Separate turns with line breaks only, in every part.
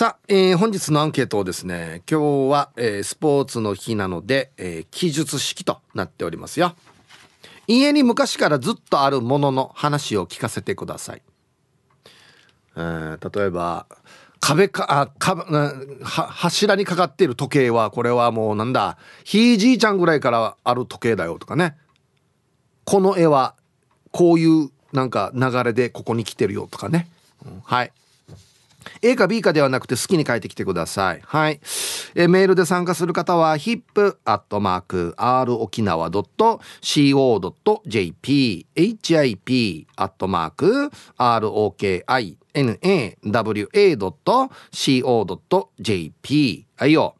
さあ、えー、本日のアンケートをですね今日は、えー、スポーツの日なので、えー、記述式となっておりますよ。家に昔からずっとあるものの話を聞かせてください、えー、例えば壁かあか柱にかかっている時計はこれはもうなんだひいじいちゃんぐらいからある時計だよとかね。この絵はこういうなんか流れでここに来てるよとかね、うん、はい。A か B かではなくて好きに書いてきてください。はい。えメールで参加する方は hip.r 沖縄 .co.jp hip アットマーク ROKINAWA.co.jp はいよ。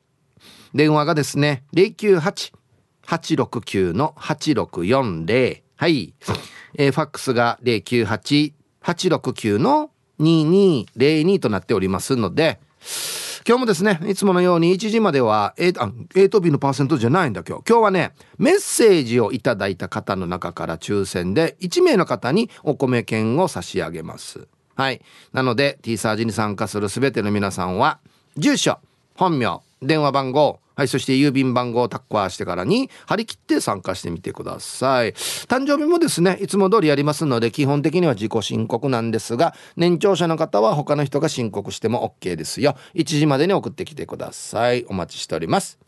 電話がですね、098-869-8640はい。えー、ファックスが098-869の2202となっておりますので、今日もですね、いつものように1時までは A, A と B のパーセントじゃないんだ今日。今日はね、メッセージをいただいた方の中から抽選で1名の方にお米券を差し上げます。はい。なので、T サージに参加する全ての皆さんは、住所、本名、電話番号、はい、そして郵便番号をタッカーしてからに張り切って参加してみてください。誕生日もですね、いつも通りやりますので、基本的には自己申告なんですが、年長者の方は他の人が申告しても OK ですよ。1時までに送ってきてください。お待ちしております。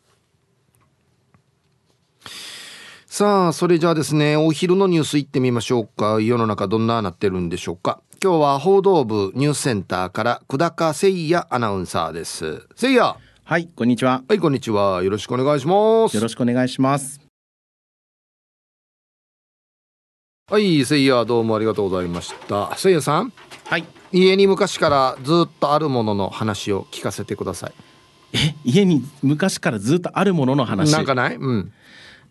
さあ、それじゃあですね、お昼のニュースいってみましょうか。世の中どんななってるんでしょうか。今日は報道部ニュースセンターから久高誠也アナウンサーです。誠也。
はい、こんにちは。
はい、こんにちは。よろしくお願いします。
よろしくお願いします。
はい、せいやどうもありがとうございました。せいやさん。
はい。
家に昔からずっとあるものの話を聞かせてください。
え、家に昔からずっとあるものの話？
なんかない？うん。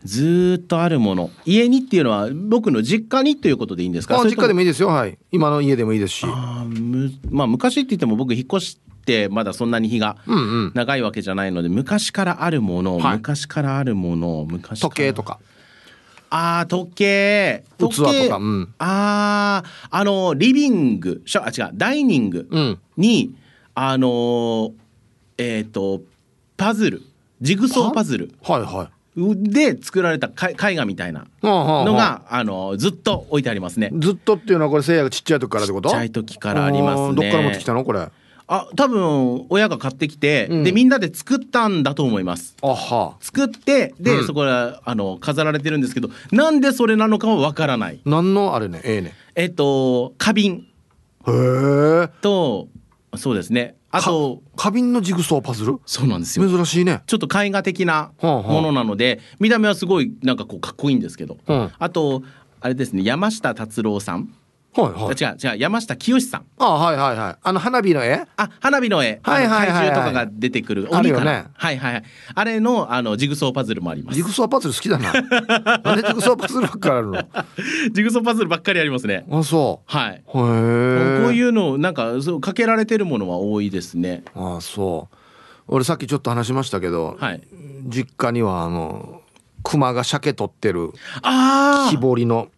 ずっとあるもの家にっていうのは僕の実家にということでいいんですか？
実家でもいいですよはい今の家でもいいですしあ
むまあ昔って言っても僕引っ越しってまだそんなに日が長いわけじゃないので、昔からあるもの、はい、昔からあるもの昔
時計とか。
ああ時計。時
計とか、うん、
あああのリビングあ違うダイニングに、うん、あのえっ、ー、とパズルジグソーパズル。
はいはい。
で作られた絵画みたいなのが、あのずっと置いてありますね。
ずっとっていうのはこれせいやがちっちゃい時からってこと？
ちっちゃい時からありますね。
どっから持ってきたの？これ？
あ多分親が買ってきて、うん、でみんなで作ったんだと思います。作ってで、うん、そこらあの飾られてるんですけどなんでそれなのかはわからない。
何のあれね？ええね。
えっと花瓶。
へえ。
とそうですね。あと
花瓶のジグソーパズル？
そうなんですよ。
珍しいね。
ちょっと絵画的なものなので、はあはあ、見た目はすごいなんかこうかっこいいんですけど、はあ、あとあれですね山下達郎さん
はいはい、
違う違う山下清さん。
あはいはいはい。あの花火の絵？
あ花火の絵。はいはいはい、はい、怪獣とかが出てくる
あるよね。
はいはいあれのあのジグソーパズルもあります。
ジグソーパズル好きだな。なんでジグソーパズルばっかりあるの？
ジグソーパズルばっかりありますね。
あそう。
はい。
へえ
こういうのなんかそうかけられてるものは多いですね。
あそう。俺さっきちょっと話しましたけど、
はい、
実家にはあの熊が鮭取ってるあ木彫りの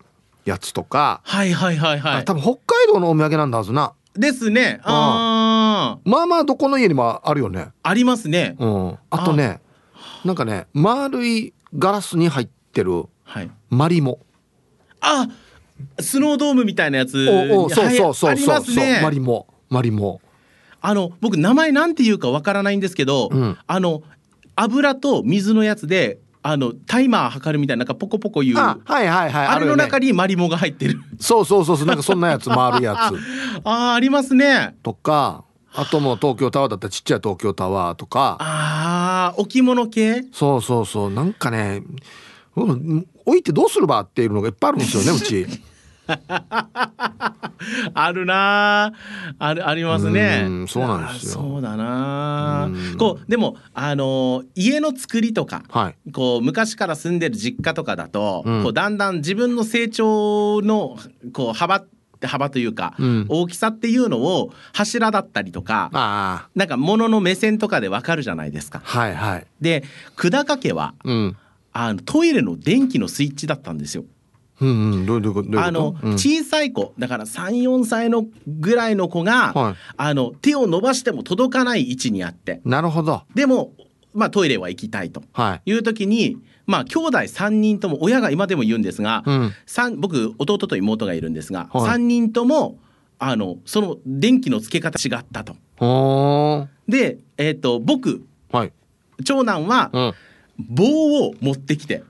やつとか。
はいはいはいはい。
多分北海道のお土産なんだはずな。
ですね。あ
あまあまあどこの家にもあるよね。
ありますね。
うん。あとねなんかね丸いガラスに入ってるマリモ、
あスノードームみたいなやつ。
おおそうそうそうそう、ね、マリモ。マリモ。
あの僕名前なんていうかわからないんですけど、うん、あの油と水のやつであのタイマー測るみたいななんかポコポコいう
あはいはいはい
あれの中にマリモが入ってる、
そうそうそうそうなんかそんなやつ回るやつ。
ああありますね。
とかあとも東京タワーだったらちっちゃい東京タワーとか。
ああ置物系？
そうそうそうなんかね、うん、置いてどうするばっていうのがいっぱいあるんですよねうち
あるな。あるありますね。
そうなんですよ。
そうだな。こうでもあの家の作りとか、
はい、
こう昔から住んでる実家とかだと、うん、こうだんだん自分の成長のこう幅幅というか、うん、大きさっていうのを柱だったりとかなんか物の目線とかでわかるじゃないですか。
はいはい、
で久高家は、うん、あのトイレの電気のスイッチだったんですよ。あの、うん、小さい子。だから34歳のぐらいの子が、はい、あの手を伸ばしても届かない位置にあって。
なるほど。
でも、まあ、トイレは行きたいと。い。う時に、はい、まあ兄弟3人とも親が今でも言うんですが、うん、僕弟と妹がいるんですが、はい、3人ともあのその電気のつけ方違ったと。で、えーと、僕、はい、長男は、うん。棒を持ってきて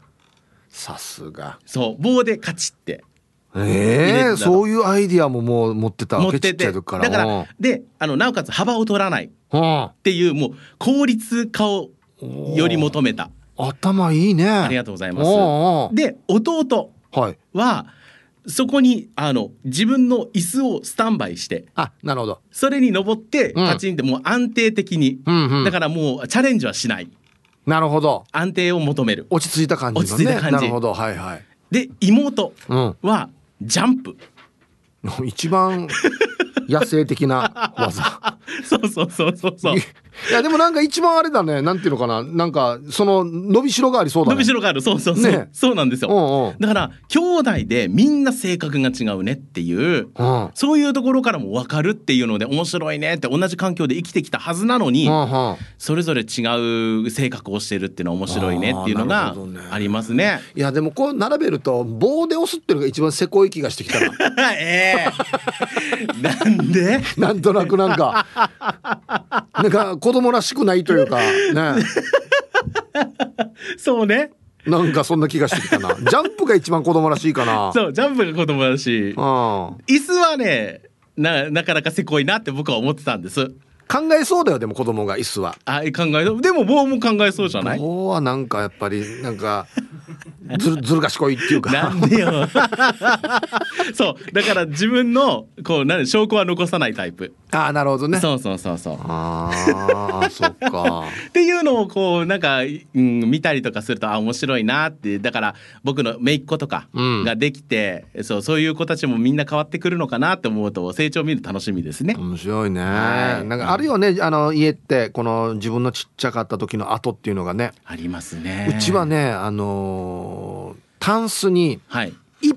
さすが。
そう棒でカチって。
ええー、そういうアイディアももう持ってた
持ってて。だからであのなおかつ幅を取らない。っていうもう効率化をより求めた。
頭いいね。
ありがとうございます。で弟は、はい、そこにあの自分の椅子をスタンバイして。
あなるほど。
それに登ってカチンってもう安定的に、うんうんうん、だからもうチャレンジはしない
なるほど。
安定を求める。
落ち着いた感じ、
ね、落ち着いた感じ。
なるほど。はいはい。
で妹はジャンプ、
うん、一番野生的な技
そうそうそうそうそう。
いやでもなんか一番あれだね。なんていうのかな。なんかその伸びしろがありそうだね。
伸びしろがある。そうそうそう、ね、そうなんですよ、うんうん、だから兄弟でみんな性格が違うねっていう、うん、そういうところからも分かるっていうので面白いねって同じ環境で生きてきたはずなのに、うんうん、それぞれ違う性格をしてるっていうのは面白いねっていうのがありますね、ね、
いやでもこう並べると棒で押すっていうのが一番せこい気がしてきたな。
ええ。ー、なんで？
なんとなくなんか なんか子供らしくないというか ね。
そうね。
なんかそんな気がしてきたな。ジャンプが一番子供らしいかな。
そうジャンプが子供らしい、うん、椅子はねななかなかせこいなって僕は思ってたんです。
考えそうだよでも子供が椅子は。
あ考えでも棒も考えそうじゃない？
棒はなんかやっぱりなんかずるずる賢いっていうか。
なんでよ。そう。だから自分のこうなん証拠は残さないタイプ。
ああなるほどね。
そうそうそうそう。
ああそっか。
っていうのをこうなんか、うん、見たりとかするとあ面白いなってだから僕の姪っ子とかができて、うん、そうそういう子たちもみんな変わってくるのかなって思うと成長見る楽しみですね。
面白いね、はい、なんかあるよねあの家ってこの自分のちっちゃかった時の後っていうのがね。
ありますね。
うちはねあのタンスにいっ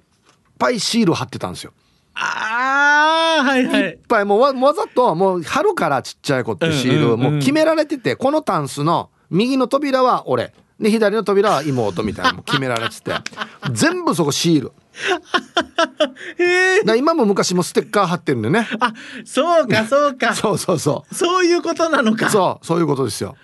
ぱいシール貼ってたんですよ。
ああはいはい。い
っぱいもうわわざともう貼るからちっちゃい子ってシール、もう決められててこのタンスの右の扉は俺で左の扉は妹みたいなのも決められてて 全部そこシール。だ今も昔もステッカー貼ってるんでね。
あそうかそうか。
そうそうそ
う。そういうことなのか。
そうそういうことですよ。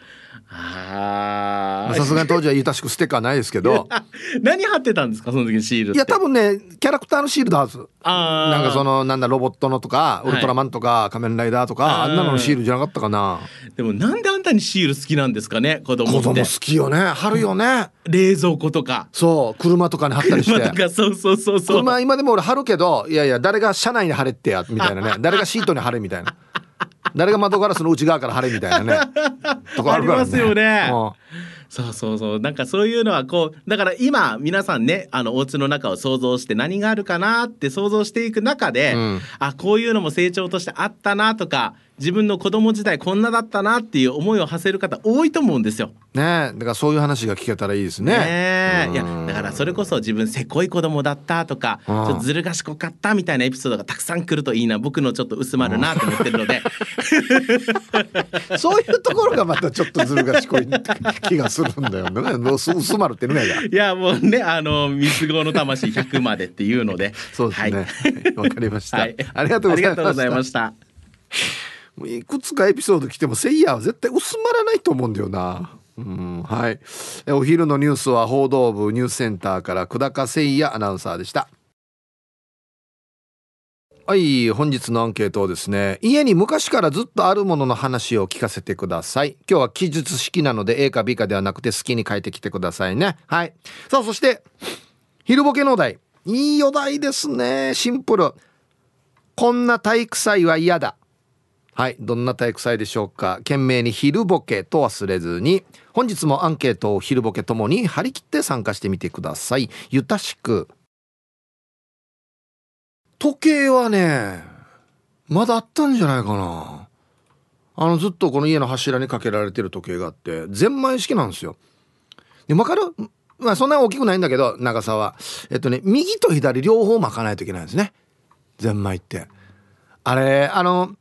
さ
すがに当時はゆたしくステッカーないですけど。
何貼ってたんですかその時シール
いや多分ねキャラクターのシールだはず。なんかそのなんだロボットのとかウルトラマンとか、仮面ライダーとかあんなののシールじゃなかったかな。
でもなんであんたにシール好きなんですかね子供子供
好きよね。貼るよね、
冷蔵庫とか。
そう車とかに貼ったりして。車
そうそうそうそう。
車今でも俺貼るけどいやいや誰が車内に貼れってやみたいなね。誰がシートに貼れみたいな誰が窓ガラスの内側から貼れみたいなね
とこあるからね。ありますよね。そうそうそうなんかそういうのはこうだから今皆さんねあのお家の中を想像して何があるかなって想像していく中で、うん、あこういうのも成長としてあったなとか自分の子供時代こんなだったなっていう思いを馳せる方多いと思うんですよ。
ねだからそういう話が聞けたらいいですね。
ねいやだからそれこそ自分せこい子供だったとかちょっとずる賢かったみたいなエピソードがたくさん来るといいな僕のちょっと薄まるなと思ってるので。
そういうところがまたちょっとずる賢い気がするんだよね。薄まるってね
いやもうねあの三つ子の魂100までっていうので。
そうですね。わ、はい、かりました、はい、ありがとうございました。いくつかエピソード来てもせいやは絶対薄まらないと思うんだよな。うん、はい。お昼のニュースは報道部ニュースセンターから久高誠也アナウンサーでした。はい、本日のアンケートをですね、家に昔からずっとあるものの話を聞かせてください。今日は記述式なので A か B かではなくて好きに書いてきてくださいね。はい。さあ、そして、昼ボケのお題。いいお題ですね。シンプル。こんな体育祭は嫌だ。はいどんな体育祭でしょうか？懸命に昼ボケと忘れずに。本日もアンケートを昼ボケともに張り切って参加してみてください。ゆたしく。時計はねまだあったんじゃないかな。あのずっとこの家の柱にかけられてる時計があってゼンマイ式なんですよ。で分かるまあそんな大きくないんだけど長さは。えっとね右と左両方巻かないといけないんですね。ゼンマイって。あれあの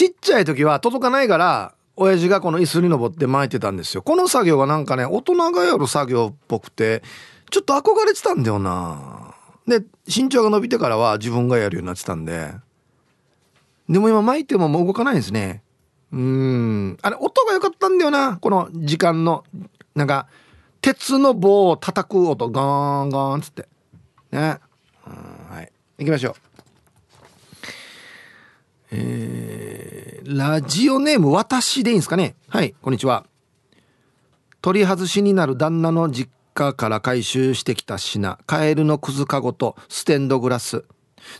ちっちゃい時は届かないから親父がこの椅子に登って巻いてたんですよ。この作業がなんかね大人がやる作業っぽくてちょっと憧れてたんだよな。で身長が伸びてからは自分がやるようになってたんで。でも今巻いてももう動かないんですね。うん。あれ音が良かったんだよな。この時間のなんか鉄の棒を叩く音。ガーンガーンっつって。ね。はい。行きましょう。えー、ラジオネーム私でいいんですかね？はいこんにちは。取り外しになる旦那の実家から回収してきた品カエルのくずかごとステンドグラス。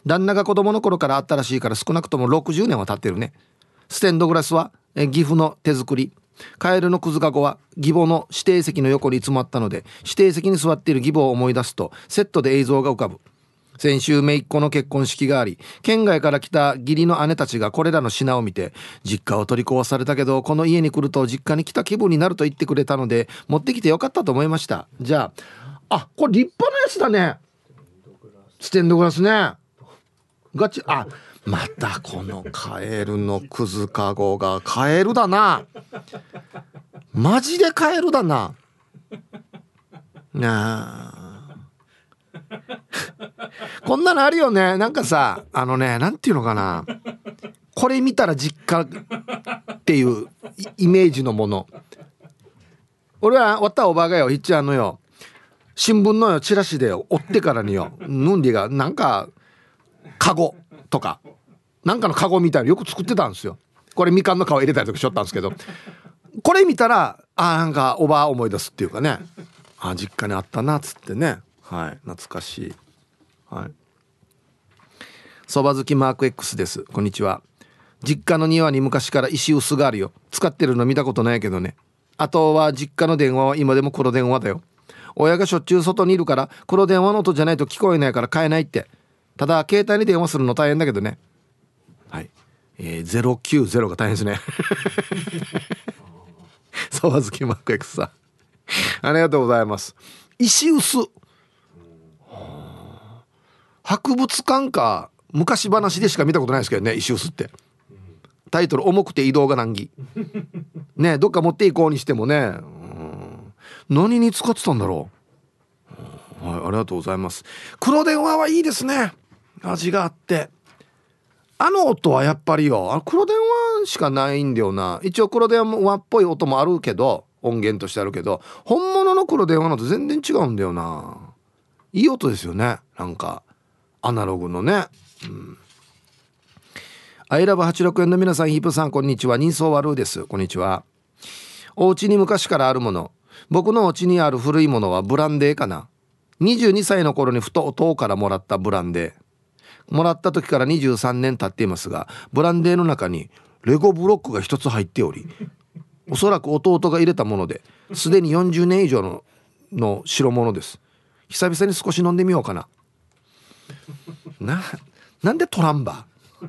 旦那が子供の頃からあったらしいから少なくとも60年は経ってるね。ステンドグラスは岐阜の手作り。カエルのくずかごは義母の指定席の横に詰まったので指定席に座っている義母を思い出すとセットで映像が浮かぶ。先週姪っ子の結婚式があり県外から来た義理の姉たちがこれらの品を見て実家を取り壊されたけどこの家に来ると実家に来た気分になると言ってくれたので持ってきてよかったと思いました。じゃああこれ立派なやつだね。ステンドグラスね。ガチあまたこのカエルのくずかごがカエルだな。マジでカエルだな。なあ こんなのあるよね。なんかさあのねなんていうのかな。これ見たら実家っていうイメージのもの。俺はわったおばがよ。いっちゃんのよ。新聞のよ。チラシでよ。追ってからによ。ヌンディがなんかカゴとか。なんかのカゴみたいなよく作ってたんですよ。これみかんの皮入れたりとかしょったんですけど。これ見たらあなんかおば思い出すっていうかね。あ実家にあったなっつってね。はい懐かしい。はい。そば好きマーク X です。こんにちは。実家の庭に昔から石臼があるよ。使ってるの見たことないけどね。あとは実家の電話は今でも黒電話だよ。親がしょっちゅう外にいるから黒電話の音じゃないと聞こえないから買えないって。ただ携帯に電話するの大変だけどね。はい。えー、090が大変ですね。そば好きマーク X さん。ありがとうございます。石臼。博物館か昔話でしか見たことないですけどね石臼って。タイトル重くて移動が難儀。ねどっか持っていこうにしてもね。何に使ってたんだろう。はいありがとうございます。黒電話はいいですね。味があって。あの音はやっぱりよ。あ黒電話しかないんだよな。一応黒電話っぽい音もあるけど音源としてあるけど本物の黒電話のと全然違うんだよな。いい音ですよねなんかアナログのね。うん。アイラブ86円の皆さん、ヒープさん、こんにちは。人相悪です。こんにちは。お家に昔からあるもの。僕のお家にある古いものはブランデーかな。22歳の頃にふと弟からもらったブランデー。もらった時から23年経っていますが、ブランデーの中にレゴブロックが一つ入っており、おそらく弟が入れたもので、すでに40年以上のの代物です。久々に少し飲んでみようかな。ななんでトランバ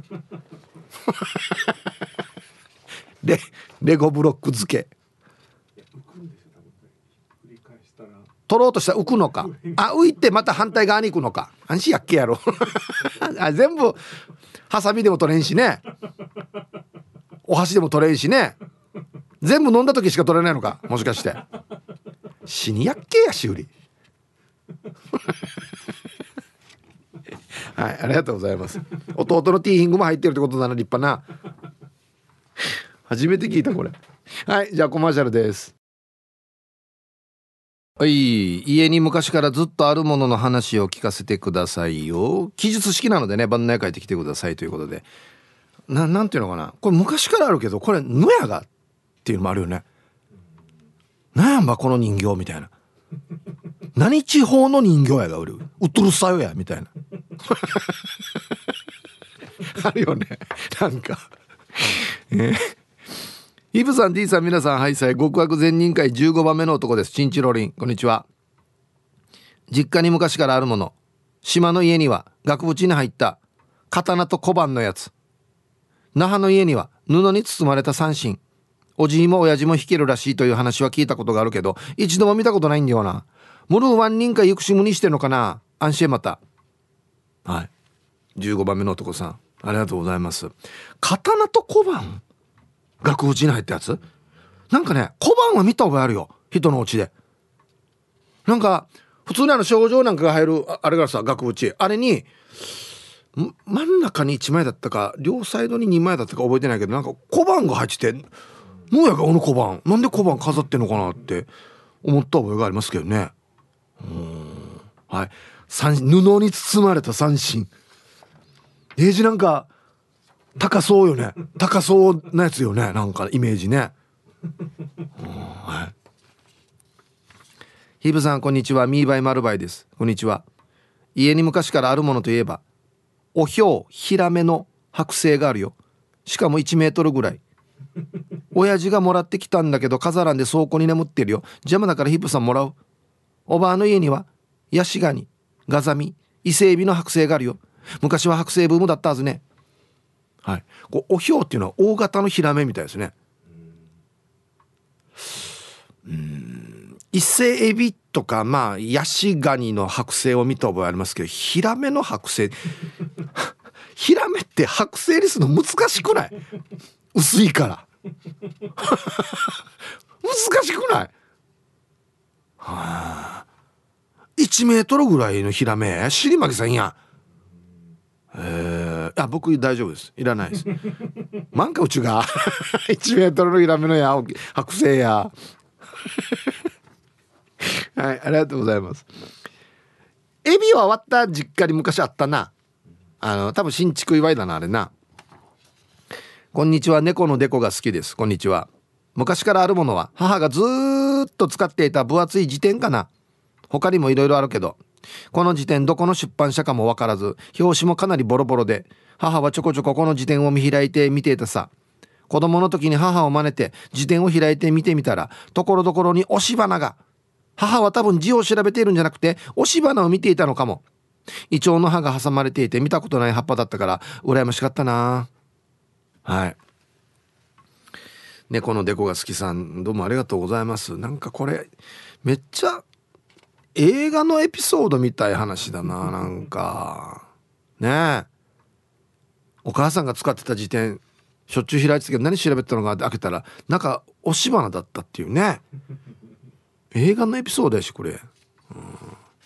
レレゴブロック付け。取ろうとしたら浮くのか？あ浮いてまた反対側に行くのか？安心やっけやろ。あ全部ハサミでも取れんしね。お箸でも取れんしね。全部飲んだ時しか取れないのか？もしかして。死にやっけや修理。はいありがとうございます。弟のティーヒングも入ってるってことな立派な。初めて聞いたこれ。はいじゃあコマーシャルです。はい家に昔からずっとあるものの話を聞かせてくださいよ。記述式なのでね番内書いてきてくださいということで。ななんていうのかな。これ昔からあるけどこれ野屋がっていうのもあるよね。なんやんばこの人形みたいな。何地方の人形やが売る？うっとるさよやみたいな。あるよね。なんか。えー、イブさん D さん皆さんはいさい。極悪善人会15番目の男です。チンチロリン。こんにちは。実家に昔からあるもの。島の家には額縁に入った刀と小判のやつ。那覇の家には布に包まれた三振おじいも親父も弾けるらしいという話は聞いたことがあるけど一度も見たことないんだよな。ムルワン人か行くしむにしてんのかな？安心また。はい。15番目の男さん。ありがとうございます。刀と小判？額縁に入ったやつ？なんかね小判は見た覚えあるよ。人のうちで。なんか普通にあの症状なんかが入るあれがさ額縁あれに真ん中に1枚だったか両サイドに2枚だったか覚えてないけどなんか小判が入っててもうやかこの小判。なんで小判飾ってんのかなって思った覚えがありますけどね。はい。三布に包まれた三振エイジなんか高そうよね。高そうなやつよね。なんかイメージね。はい。ヒブさんこんにちは。ミーバイマルバイです。こんにちは。家に昔からあるものといえばおひょうヒラメの剥製があるよ。しかも1メートルぐらい。親父がもらってきたんだけど飾らんで倉庫に眠ってるよ。邪魔だからヒップさんもらう。おばあの家にはヤシガニガザミ伊勢エビの剥製があるよ。昔は剥製ブームだったはずね。はい。こうおひょうっていうのは大型のヒラメみたいですね。うん。伊勢エビとかまあヤシガニの剥製を見た覚えありますけどヒラメの剥製。ヒラメって剥製にするの難しくない？薄いから。難しくない？はあ1メートルぐらいのヒラメ尻巻さんや。えー、あ僕大丈夫です。いらないです。なんかうちが1メートルのヒラメのや剥製や。はいありがとうございます。エビは割った実家に昔あったな。あの多分新築祝いだなあれな。こんにちは。猫のデコが好きです。こんにちは昔からあるものは母がずっと使っていた分厚い辞典かな。他にもいろいろあるけどこの辞典どこの出版社かもわからず表紙もかなりボロボロで母はちょこちょここの辞典を見開いて見ていたさ。子供の時に母を真似て辞典を開いて見てみたらところどころに押し花が。母は多分字を調べているんじゃなくて押し花を見ていたのかも。イチョウの葉が挟まれていて見たことない葉っぱだったから羨ましかったな。はい。猫のデコが好きさんどうもありがとうございます。なんかこれめっちゃ映画のエピソードみたい話だななんか。ねえ。お母さんが使ってた辞典しょっちゅう開いてたけど何調べてたのかって開けたらなんか押し花だったっていうね。映画のエピソードやしこれ、うん、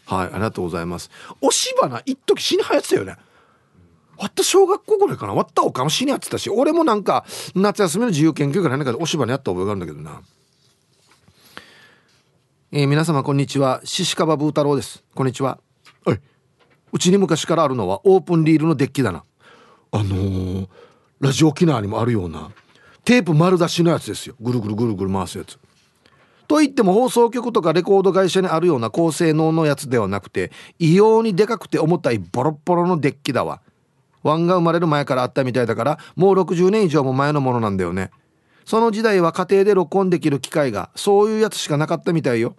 はいありがとうございます。押し花一時死に流行ってたよね。割った小学校ぐらいかな。割ったおかも死にやってたし俺もなんか夏休みの自由研究会なんかで押し花やった覚えがあるんだけどな。えー、皆様こんにちは。獅子ブー太郎です。こんにちは。はいうちに昔からあるのはオープンリールのデッキだな。あのー、ラジオ沖縄にもあるようなテープ丸出しのやつですよ。ぐるぐるぐるぐる回すやつ。と言っても放送局とかレコード会社にあるような高性能のやつではなくて異様にでかくて重たいボロボロのデッキだわ。ワンが生まれる前からあったみたいだからもう60年以上も前のものなんだよね。その時代は家庭で録音できる機械がそういうやつしかなかったみたいよ。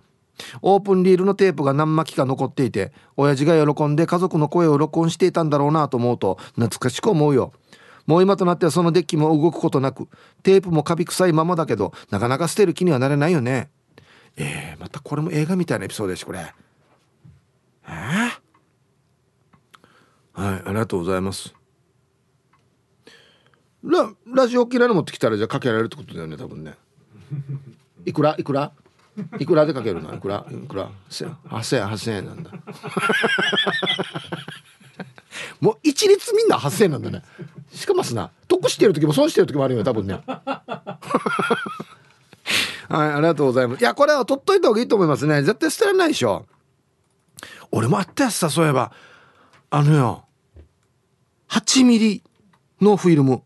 オープンリールのテープが何巻きか残っていて親父が喜んで家族の声を録音していたんだろうなと思うと懐かしく思うよ。もう今となってはそのデッキも動くことなくテープもカビ臭いままだけどなかなか捨てる気にはなれないよね。えー、またこれも映画みたいなエピソードですこれ。えー、はいありがとうございます。ララジオ嫌いの持ってきたらじゃあかけられるってことだよね多分ね。いくら？いくら？いくらでかけるの？いくら？いくら？8000円8000円なんだ。もう一律みんな8000円なんだね。しかもすな得してる時も損してる時もあるよ多分ね。はいありがとうございます。いやこれは取っといた方がいいと思いますね。絶対捨てられないでしょ。俺もあったやつさそういえば。あのよ8ミリのフィルム。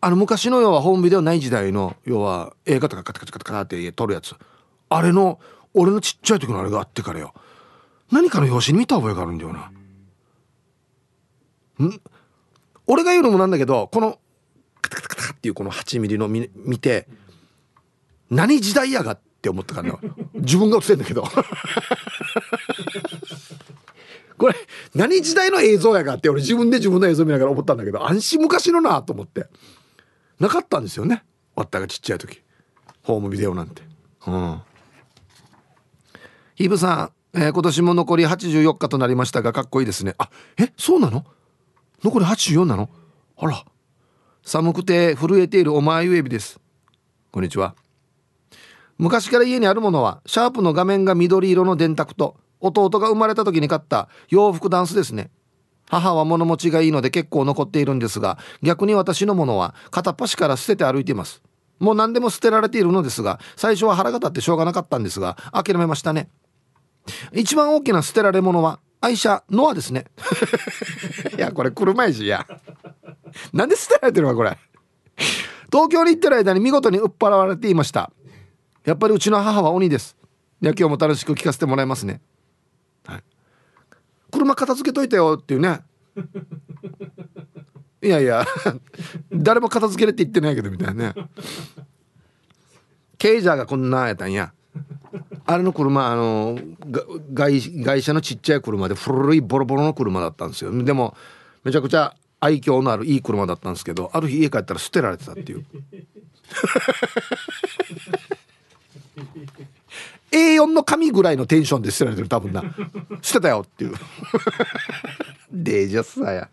あの昔の要はホームビデオない時代の要は映画とかカタカタカタカタって撮るやつ。あれの俺のちっちゃい時のあれがあってからよ。何かの表紙に見た覚えがあるんだよな。ん？俺が言うのもなんだけどこのカタカタカタっていうこの8ミリの見見て何時代やがって思ったからな自分が映ってんだけど。これ何時代の映像やがって俺自分で自分の映像見ながら思ったんだけど安心昔のなと思って。なかったんですよね。わったがちっちゃい時。ホームビデオなんて。うん。ヒブさん、えー、今年も残り84日となりましたがかっこいいですね。あえそうなの？残り84なの？あら。寒くて震えているお前ゆえびです。こんにちは。昔から家にあるものはシャープの画面が緑色の電卓と弟が生まれた時に買った洋服ダンスですね。母は物持ちがいいので結構残っているんですが逆に私のものは片っ端から捨てて歩いています。もう何でも捨てられているのですが最初は腹が立ってしょうがなかったんですが諦めましたね。一番大きな捨てられ物は愛車ノアですね。いやこれ車いしや。なんで捨てられてるわこれ。東京に行ってる間に見事に売っ払われていました。やっぱりうちの母は鬼です。いや今日も楽しく聞かせてもらいますね。車片付けといてよっていうね。いやいや誰も片付けれって言ってないけどみたいなね。ケイジャーがこんなやったんや。あれの車あの外外車のちっちゃい車で古いボロボロの車だったんですよ。でもめちゃくちゃ愛嬌のあるいい車だったんですけどある日家帰ったら捨てられてたっていう。A4 の紙ぐらいのテンションで捨てられてる多分な。捨てたよっていう。デージャスさや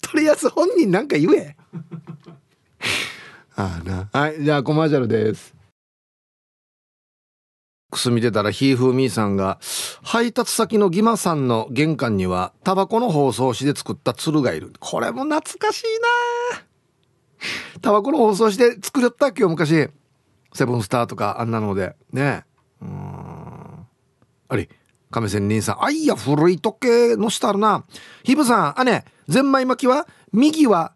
とりあえず本人なんか言え。ああな。はいじゃあコマーシャルです。くす見てたらひーふーみーさんが配達先のギマさんの玄関にはタバコの包装紙で作った鶴がいる。これも懐かしいな。タバコの包装紙で作った今日昔セブンスターとかあんなので。ねあれ亀仙人さんあいや古い時計のしてあるな。ヒブさんあねゼンマイ巻きは右は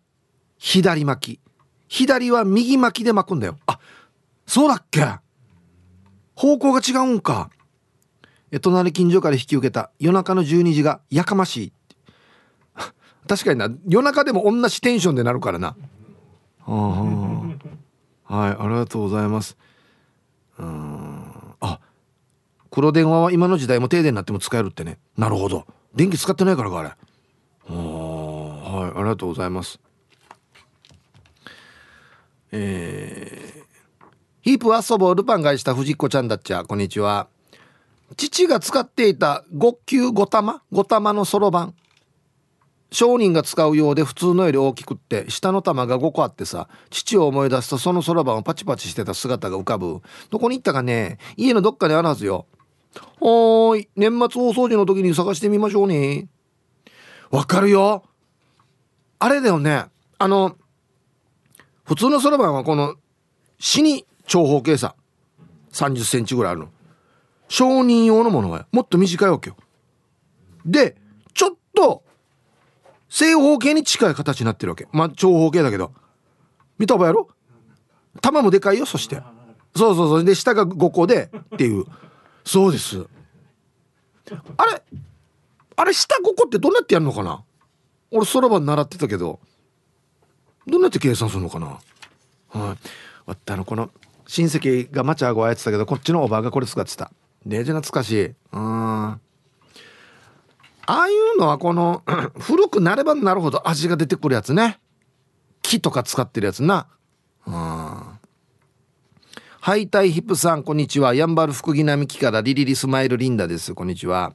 左巻き。左は右巻きで巻くんだよ。あそうだっけ。方向が違うんか。え隣近所から引き受けた夜中の12時がやかましい。確かにな。夜中でも同じテンションでなるからな。はいありがとうございます。うん。黒電話は今の時代も停電になっても使えるってね。なるほど。電気使ってないからかあれ。はい。ありがとうございます。えー、ヒープ遊ぼうルパンがした藤子ちゃんだっちゃ。こんにちは。父が使っていた5級5玉5玉のそろばん。商人が使うようで普通のより大きくって下の玉が5個あってさ父を思い出すとそのそろばんをパチパチしてた姿が浮かぶ。どこに行ったかね家のどっかにあるはずよ。おーい。年末大掃除の時に探してみましょうね。わかるよ。あれだよね。あの普通のそろばんはこの死に長方形さ30センチぐらいあるの。承認用のものはもっと短いわけよ。でちょっと正方形に近い形になってるわけ。まあ長方形だけど。見た覚えやろ玉もでかいよそして。そうそうそう。で下が5個でっていう。そうです。あれあれ下5個ってどうやってやるのかな？俺そろばん習ってたけど。どうやって計算するのかな？はい。わったのこの親戚がマチャーゴやってたけどこっちのおばあがこれ使ってた。デージ懐かしい。うん。ああいうのはこの 古くなればなるほど味が出てくるやつね。木とか使ってるやつな。うん。ハイタイヒップさんこんにちは。ヤンバル福木並木からリリリスマイルリンダです。こんにちは。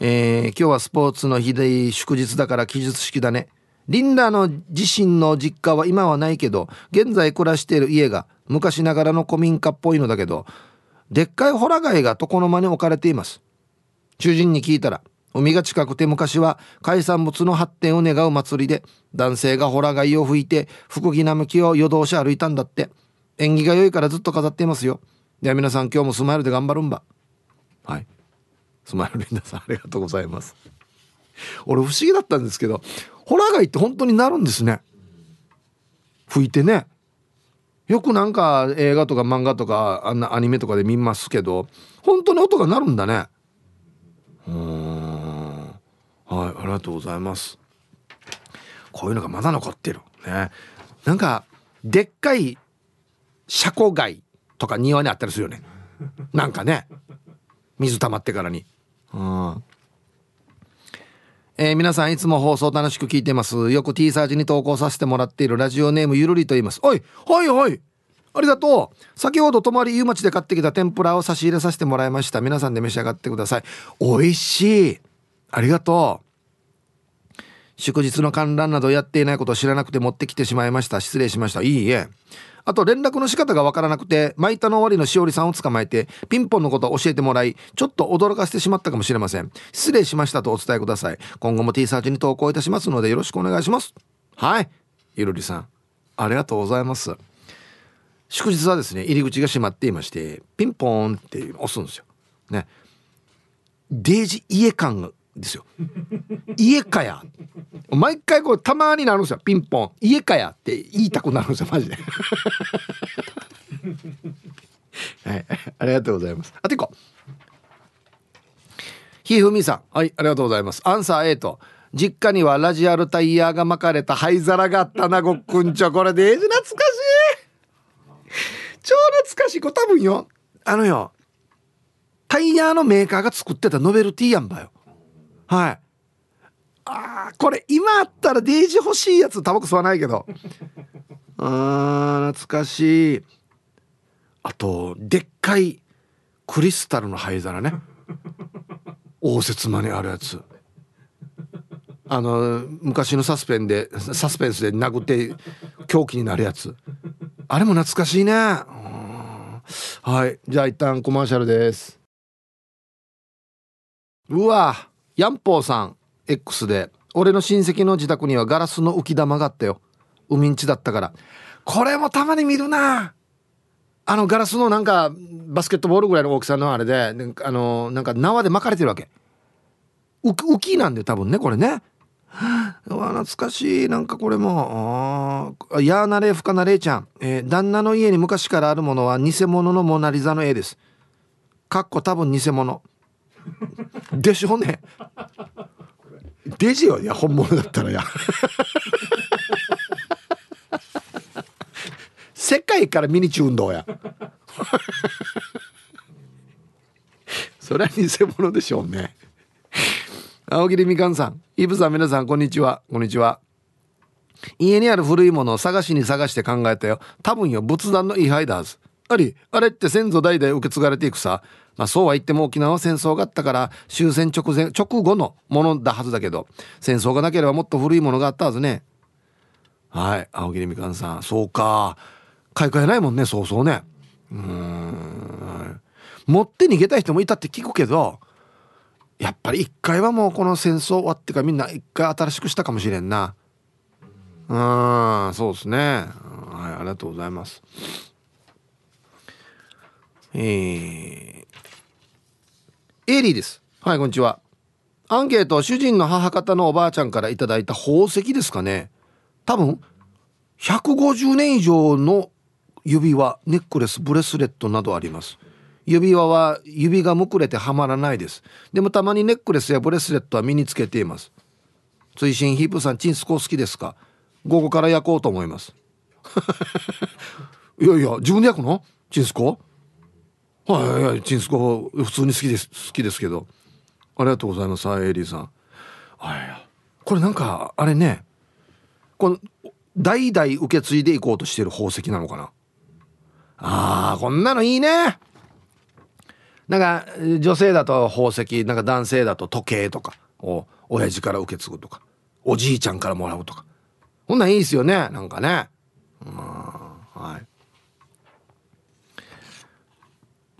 えー、今日はスポーツの日で祝日だから記述式だね。リンダの自身の実家は今はないけど現在暮らしている家が昔ながらの古民家っぽいのだけどでっかいホラ貝が床の間に置かれています。主人に聞いたら海が近くて昔は海産物の発展を願う祭りで男性がホラ貝を吹いて福木並木を夜通し歩いたんだって。縁起が良いからずっと飾っていますよ。では皆さん今日もスマイルで頑張るんば。はい。スマイルリンダさんありがとうございます。俺不思議だったんですけどホラ貝って本当になるんですね。吹いてね。よくなんか映画とか漫画とかあんなアニメとかで見ますけど本当に音が鳴るんだね。うん。はいありがとうございます。こういうのがまだ残ってる。ね。なんかでっかい車庫街とか庭にあったりするよね。なんかね。水溜まってからに。うん。えー、皆さんいつも放送楽しく聞いてます。よく T サージに投稿させてもらっているラジオネームゆるりと言います。おいはいはい。ありがとう。先ほど泊まり湯町で買ってきた天ぷらを差し入れさせてもらいました。皆さんで召し上がってください。美味しい。ありがとう。祝日の観覧などやっていないことを知らなくて持ってきてしまいました。失礼しました。いいえ。あと連絡の仕方がわからなくて、マイタの終わりのしおりさんを捕まえて、ピンポンのことを教えてもらい、ちょっと驚かせてしまったかもしれません。失礼しましたとお伝えください。今後も T サーチに投稿いたしますのでよろしくお願いします。はい。ゆるりさん、ありがとうございます。祝日はですね、入り口が閉まっていまして、ピンポーンって押すんですよ。ね。デージ家感ですよ。家かや。毎回こうたまになるんですよ。ピンポン。家かやって言いたくなるんですよ。マジで。はい。ありがとうございます。あと一個。ひふみさん。はい。ありがとうございます。アンサー A と。実家にはラジアルタイヤが巻かれた灰皿があったな、ごっくんちょ。これデージ懐かしい。超懐かしい。これ多分よ。あのよ。タイヤのメーカーが作ってたノベルティやんばよ。はい。ああこれ今あったらデージ欲しいやつタバコ吸わないけど。あ懐かしい。あとでっかいクリスタルの灰皿ね。応接間にあるやつ。あの昔のサスペンでサスペンスで殴って狂気になるやつ。あれも懐かしいね。はい。じゃあ一旦コマーシャルです。うわ。ヤンポーさん X で俺の親戚の自宅にはガラスの浮き玉があったよ。海んちだったから。これもたまに見るな。あのガラスのなんかバスケットボールぐらいの大きさのあれであのなんか縄で巻かれてるわけ。浮きなんで多分ねこれね。うわ懐かしい。なんかこれもあやーなれふかなれいちゃん、えー、旦那の家に昔からあるものは偽物のモナリザの絵です。かっこ多分偽物。でしょうね。デジよいや本物だったらや。世界からミニチュー運動や。それは偽物でしょうね。青桐みかんさん。イブさん皆さんこんにちは。こんにちは。家にある古いものを探しに探して考えたよ。多分よ仏壇の位牌だはず。ありあれって先祖代々受け継がれていくさ。まあそうは言っても沖縄は戦争があったから終戦直前直後のものだはずだけど戦争がなければもっと古いものがあったはずね。はい青桐みかんさん。そうか。買い替えないもんねそうそうね。うん持って逃げたい人もいたって聞くけどやっぱり一回はもうこの戦争終わってからみんな一回新しくしたかもしれんな。うんそうですね。はいありがとうございます。えー、エリーです。はい、こんにちは。アンケート、主人の母方のおばあちゃんからいただいた宝石ですかね。多分、150年以上の指輪、ネックレス、ブレスレットなどあります。指輪は指がむくれてはまらないです。でもたまにネックレスやブレスレットは身につけています。追伸ヒープさん、チンスコ好きですか？午後から焼こうと思います。いやいや、自分で焼くの？チンスコ？はいはいチンスコ普通に好きです好きですけど。ありがとうございますエリーさん。はいこれなんかあれね。この代々受け継いでいこうとしてる宝石なのかな。あーこんなのいいね。なんか女性だと宝石なんか男性だと時計とかを親父から受け継ぐとかおじいちゃんからもらうとか。こんなんいいですよねなんかね。うんはい。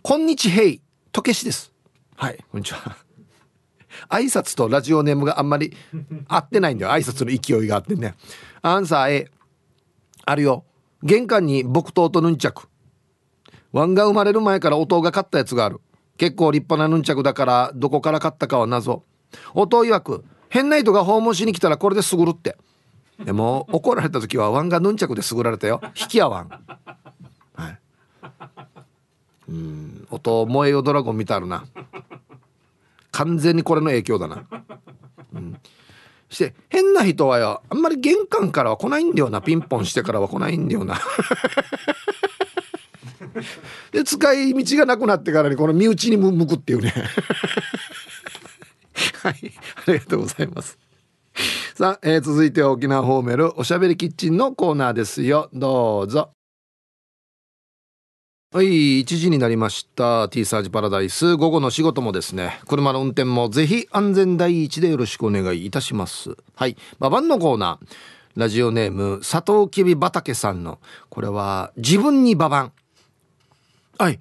こんにちへい、とけしです。はい、こんにちは。挨拶とラジオネームがあんまり 合ってないんだよ。挨拶の勢いがあってね。アンサー A。あるよ。玄関に木刀とヌンチャク。ワンが生まれる前から音が買ったやつがある。結構立派なヌンチャクだからどこから買ったかは謎。音曰く、変な人が訪問しに来たらこれですぐるって。でも怒られた時はワンがヌンチャクですぐられたよ。引きやわん。うん。音燃えよドラゴン見たるな。完全にこれの影響だな、うん、して変な人はよあんまり玄関からは来ないんだよな。ピンポンしてからは来ないんだよな。で使い道がなくなってからにこの身内に向くっていうね。はい。ありがとうございます。さあ、えー、続いては沖縄ホーメルおしゃべりキッチンのコーナーですよ。どうぞ。はい、1時になりました。T サージパラダイス。午後の仕事もですね、車の運転もぜひ安全第一でよろしくお願いいたします。はい、ババンのコーナー。ラジオネーム、佐藤きび畑さんの、これは、自分にババン。はい、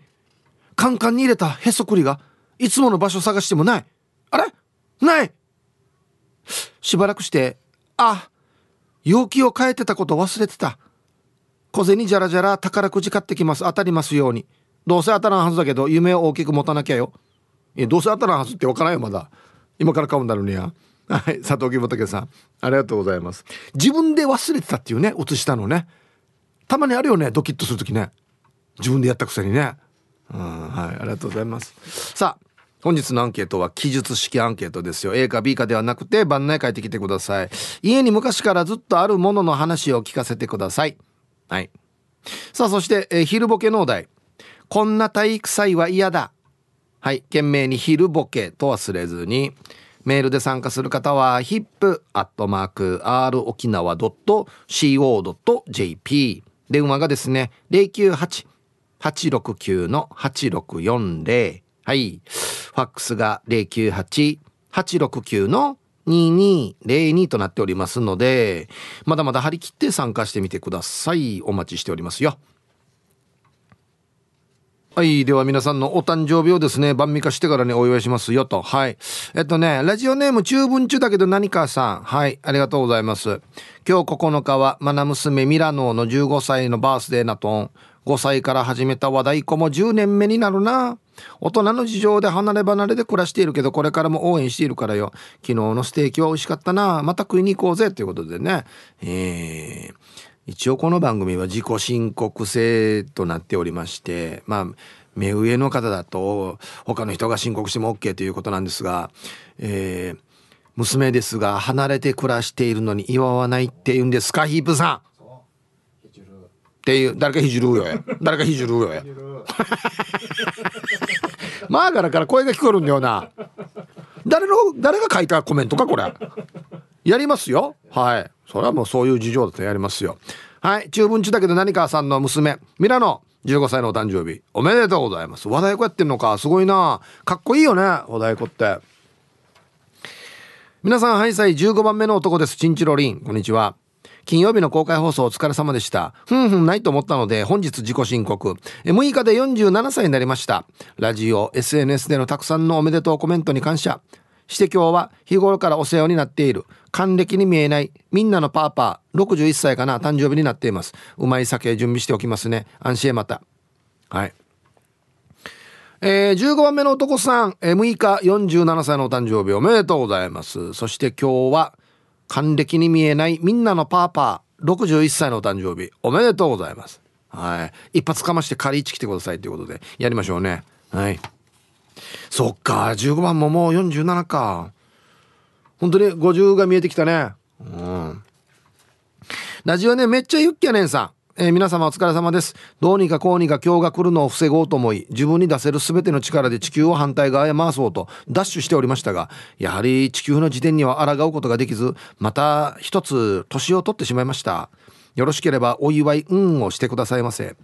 カンカンに入れたへそくりが、いつもの場所探してもない。あれ？ないしばらくして、あ、容器を変えてたこと忘れてた。小銭じゃらじゃら宝くじ買ってきます。当たりますように。どうせ当たらんはずだけど夢を大きく持たなきゃよ。えどうせ当たらんはずって分からんよまだ。今から買うんだろうにやはい佐藤木本さん。ありがとうございます。自分で忘れてたっていうね写したのね。たまにあるよねドキッとする時ね。自分でやったくせにね。うんはいありがとうございます。さあ本日のアンケートは記述式アンケートですよ。A か B かではなくて番内書いてきてください。家に昔からずっとあるものの話を聞かせてください。はい。さあ、そして、えー、昼ボケのお題。こんな体育祭は嫌だ。はい。懸命に昼ボケと忘れずに、メールで参加する方は、hip.r 沖縄 .co.jp。電話がですね、098-869-8640。はい。ファックスが098-869の2202となっておりますので、まだまだ張り切って参加してみてください。お待ちしておりますよ。はい。では皆さんのお誕生日をですね、晩味化してからね、お祝いしますよと。はい。えっとね、ラジオネーム中文中だけど何かさん。はい。ありがとうございます。今日9日は、マナ娘ミラノの15歳のバースデーなとん。5歳から始めた和太鼓も10年目になるな。大人の事情で離れ離れで暮らしているけどこれからも応援しているからよ。昨日のステーキは美味しかったな。また食いに行こうぜということでね。えー、一応この番組は自己申告制となっておりましてまあ目上の方だと他の人が申告しても OK ということなんですが、えー、娘ですが離れて暮らしているのに祝わないって言うんですか？ヒープさん。っていう誰かひじるよ。や誰かひじるよ。やまあからから声が聞こえるんだよな。誰の誰が書いたコメントかこれ。やりますよ。はい。それはもうそういう事情だとやりますよ。はい。中文中だけど何かさんの娘。ミラノ15歳のお誕生日。おめでとうございます。和太鼓やってんのか。すごいな。かっこいいよね。和太鼓って。皆さんハイサイ15番目の男です。チンチロリン。こんにちは。金曜日の公開放送お疲れ様でした。ふんふんないと思ったので、本日自己申告。6日で47歳になりました。ラジオ、SNS でのたくさんのおめでとうコメントに感謝。して今日は日頃からお世話になっている、還暦に見えない、みんなのパーパー、61歳かな、誕生日になっています。うまい酒準備しておきますね。安心へまた。はい。えー、15番目の男さん、えー、6日47歳のお誕生日おめでとうございます。そして今日は、還暦に見えないみんなのパーパー61歳のお誕生日おめでとうございます。はい。一発かまして仮一来てくださいということでやりましょうね。はい。そっか15番ももう47か。本当に50が見えてきたね。うん。ラジオねめっちゃユッキャねんさん。えー、皆様お疲れ様です。どうにかこうにか今日が来るのを防ごうと思い、自分に出せる全ての力で地球を反対側へ回そうとダッシュしておりましたが、やはり地球の時点には抗うことができず、また一つ年を取ってしまいました。よろしければお祝い運をしてくださいませ。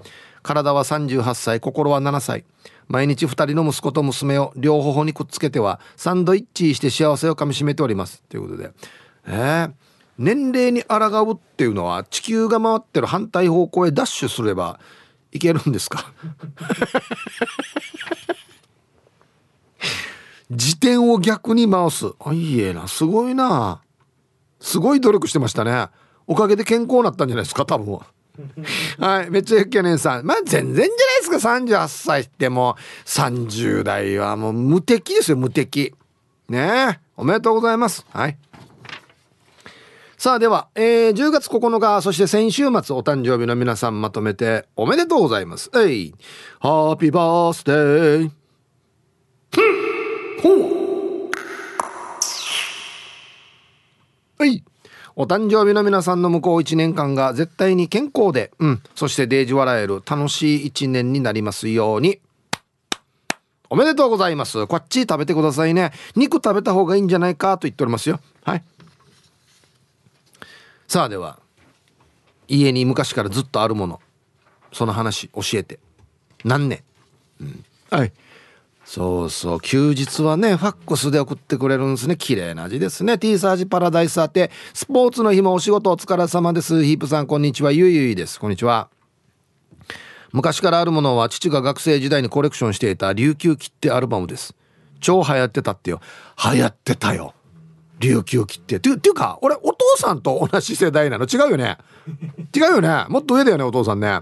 体は38歳、心は7歳。毎日2人の息子と娘を両頬にくっつけてはサンドイッチして幸せをかみしめております。ということで。えー年齢に抗うっていうのは地球が回ってる反対方向へダッシュすればいけるんですか？自転を逆に回す。あいいえな。すごいな。すごい努力してましたね。おかげで健康になったんじゃないですか多分。はい。めっちゃゆっけねんさん。まあ全然じゃないですか。38歳っても。う30代はもう無敵ですよ無敵。ねおめでとうございます。はい。さあでは、えー、10月9日、そして先週末お誕生日の皆さんまとめておめでとうございます。えい、ハッピーバースデー。ほう。はい。お誕生日の皆さんの向こう1年間が絶対に健康で、うん、そしてデージ笑える楽しい1年になりますように。おめでとうございます。こっち食べてくださいね。肉食べた方がいいんじゃないかと言っておりますよ。はい。さあでは家に昔からずっとあるものその話教えて。何年、うん、はい。そうそう。休日はねファックスで送ってくれるんですね。綺麗な字ですね。T サージパラダイス宛て。スポーツの日もお仕事お疲れ様です。ヒープさんこんにちは。ゆいゆいです。こんにちは。昔からあるものは父が学生時代にコレクションしていた琉球切手アルバムです。超流行ってたってよ。流行ってたよ。琉球切手。っていうか俺おさんと同じ世代なの？違うよね？違うよね？もっと上だよねお父さんね。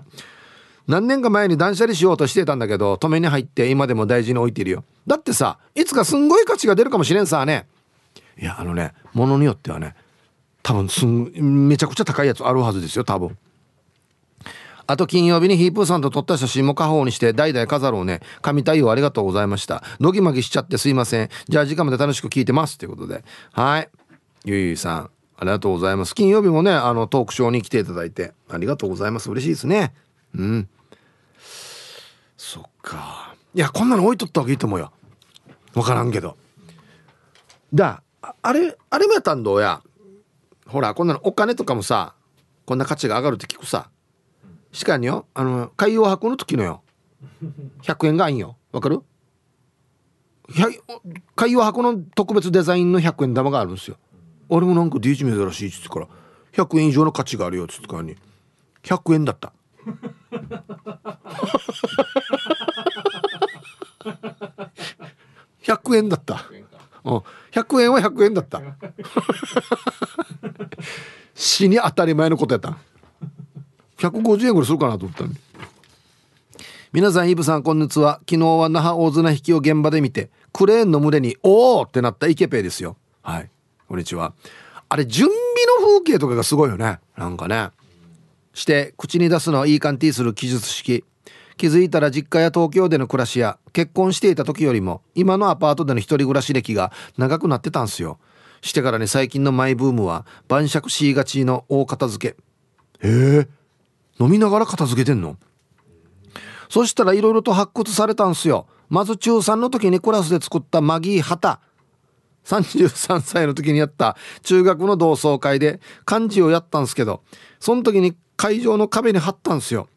何年か前に断捨離しようとしてたんだけど止めに入って今でも大事に置いてるよ。だってさいつかすんごい価値が出るかもしれんさね。いやあのねものによってはね多分すんめちゃくちゃ高いやつあるはずですよ多分。あと金曜日にヒープーさんと撮った写真も家宝にして代々飾ろうね。神対応ありがとうございました。ドギマギしちゃってすいません。じゃあ時間まで楽しく聞いてますということで。はい。ゆいゆいさん。ありがとうございます。金曜日もねあのトークショーに来ていただいてありがとうございます。嬉しいですね。うん。そっか。いやこんなの置いとった方がいいと思うよ。分からんけど。だあれあれもやったんどうや？ほらこんなのお金とかもさこんな価値が上がるって聞くさ。しかによ。あの海洋博の時のよ。100円がいいんよ。わかる？海洋博の特別デザインの100円玉があるんですよ。俺もなんか D 字珍しいっつってから100円以上の価値があるよっつってからに100円だった 100円だった。うん。100円は100円だった。死に当たり前のことやった。150円ぐらいするかなと思ったのに。皆さんイブさんこんにちは。昨日は那覇大綱引きを現場で見てクレーンの群れに「おお!」ってなったイケペイですよ。はい。こんにちは。あれ準備の風景とかがすごいよね。なんかね。して口に出すのはいい感じする記述式。気づいたら実家や東京での暮らしや結婚していた時よりも今のアパートでの一人暮らし歴が長くなってたんすよ。してからね最近のマイブームは晩酌しがちの大片付け。へえ。飲みながら片付けてんの？そしたらいろいろと発掘されたんすよ。まず中3の時にクラスで作ったマギー旗。33歳の時にやった中学の同窓会で漢字をやったんすけどその時に会場の壁に貼ったんすよ。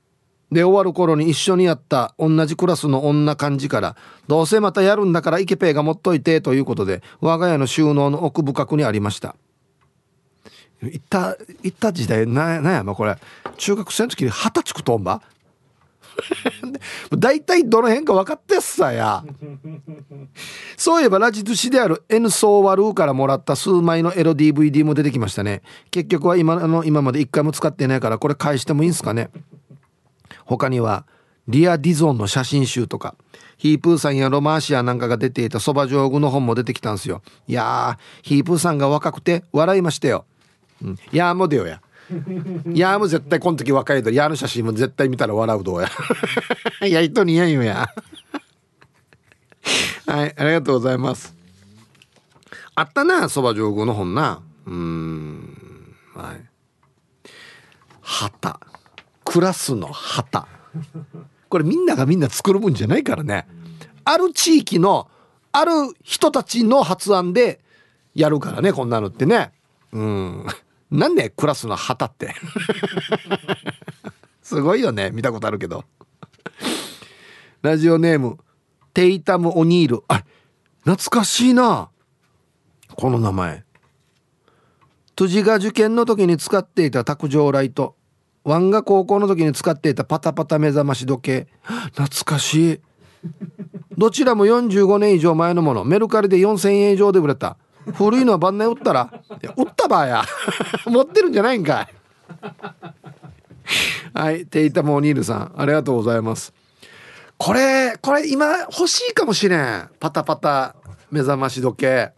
で終わる頃に一緒にやった同じクラスの女幹事からどうせまたやるんだからイケペイが持っといてということで我が家の収納の奥深くにありました。行った行った時代ななんやまこれ。中学生の時に二十歳くとんば？大体どの辺か分かってっさや。そういえばラジ寿司である N ソーワルーからもらった数枚のエロ DVD も出てきましたね。結局は今の今まで一回も使ってないからこれ返してもいいんすかね。他にはリア・ディゾンの写真集とかヒープーさんやロマーシアなんかが出ていたそば上具の本も出てきたんすよ。いやーヒープーさんが若くて笑いましたよ、うん、いやーもでよや。いやもう絶対この時若いとやの写真も絶対見たら笑うどうや。い や人にやんよや。はいありがとうございます。あったなそば上宮の本な。うんはい。旗。クラスの旗。これみんながみんな作るもんじゃないからね。ある地域のある人たちの発案でやるからねこんなのってね。うん。なんでクラスの旗って？すごいよね。見たことあるけど。ラジオネームテイタム・オニール。あ懐かしいな。この名前。辻が受験の時に使っていた卓上ライト。ワンが高校の時に使っていたパタパタ目覚まし時計。懐かしい。どちらも45年以上前のもの。メルカリで4000円以上で売れた。古いのは晩年売ったらいや売ったばや。持ってるんじゃないんかい。はいテイタモニールさんありがとうございます。これこれ今欲しいかもしれん。パタパタ目覚まし時計。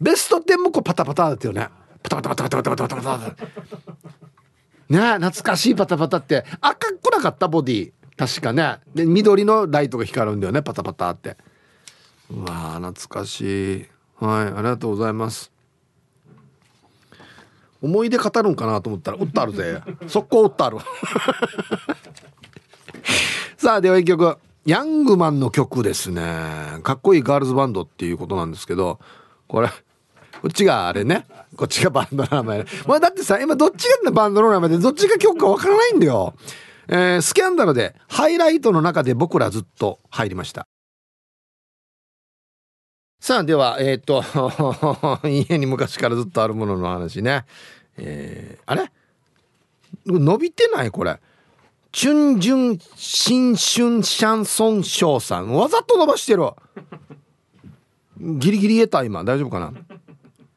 ベスト10もこうパタパタだったよね。パタパタパタパタパタパタパタね懐かしいパタパタって。赤っこなかった？ボディ。確かね。で緑のライトが光るんだよね。パタパタって。うわ懐かしい。はいありがとうございます。思い出語るんかなと思ったら「打ったあるぜ。速攻打ったある」さあでは一曲。ヤングマンの曲ですね。かっこいいガールズバンドっていうことなんですけどこれこっちがあれね。こっちがバンドの名前、ね、まあ、だってさ今どっちがバンドの名前でどっちが曲かわからないんだよ。えー、スキャンダルでハイライトの中で僕らずっと入りました。さあではえっ、と 家に昔からずっとあるものの話ね。えー、あれ？伸びてないこれ。チュンジュン新春シャンソンショーさん。わざと伸ばしてる。ギリギリ言えた今。大丈夫かな？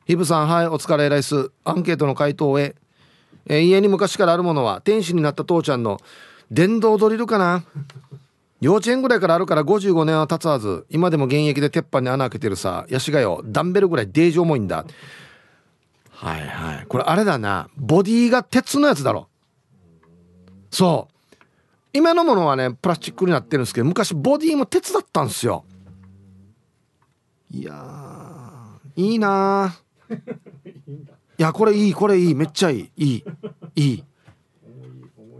ヒブさんはいお疲れライスアンケートの回答へ、えー、家に昔からあるものは天使になった父ちゃんの電動ドリルかな？幼稚園ぐらいからあるから55年は経つはず。今でも現役で鉄板に穴開けてるさ。ヤシがよダンベルぐらいデージ重いんだ。はいはい。これあれだな。ボディが鉄のやつだろ。そう。今のものはねプラスチックになってるんですけど昔ボディも鉄だったんですよ。いやいいな いやこれいいこれいい。めっちゃいい。いい。いい。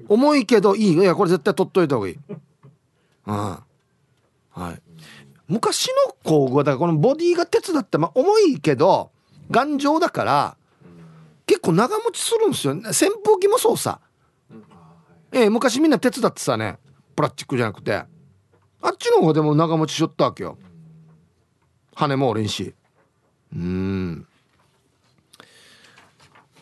重いけどいい。いやこれ絶対取っといた方がいい。うんはい。昔の工具はだからこのボディが鉄だってまあ重いけど頑丈だから結構長持ちするんですよ。扇風機もそうさ。ええ昔みんな手伝ってさねプラスチックじゃなくて。あっちの方がでも長持ちしよったわけよ。羽もおれんし。うん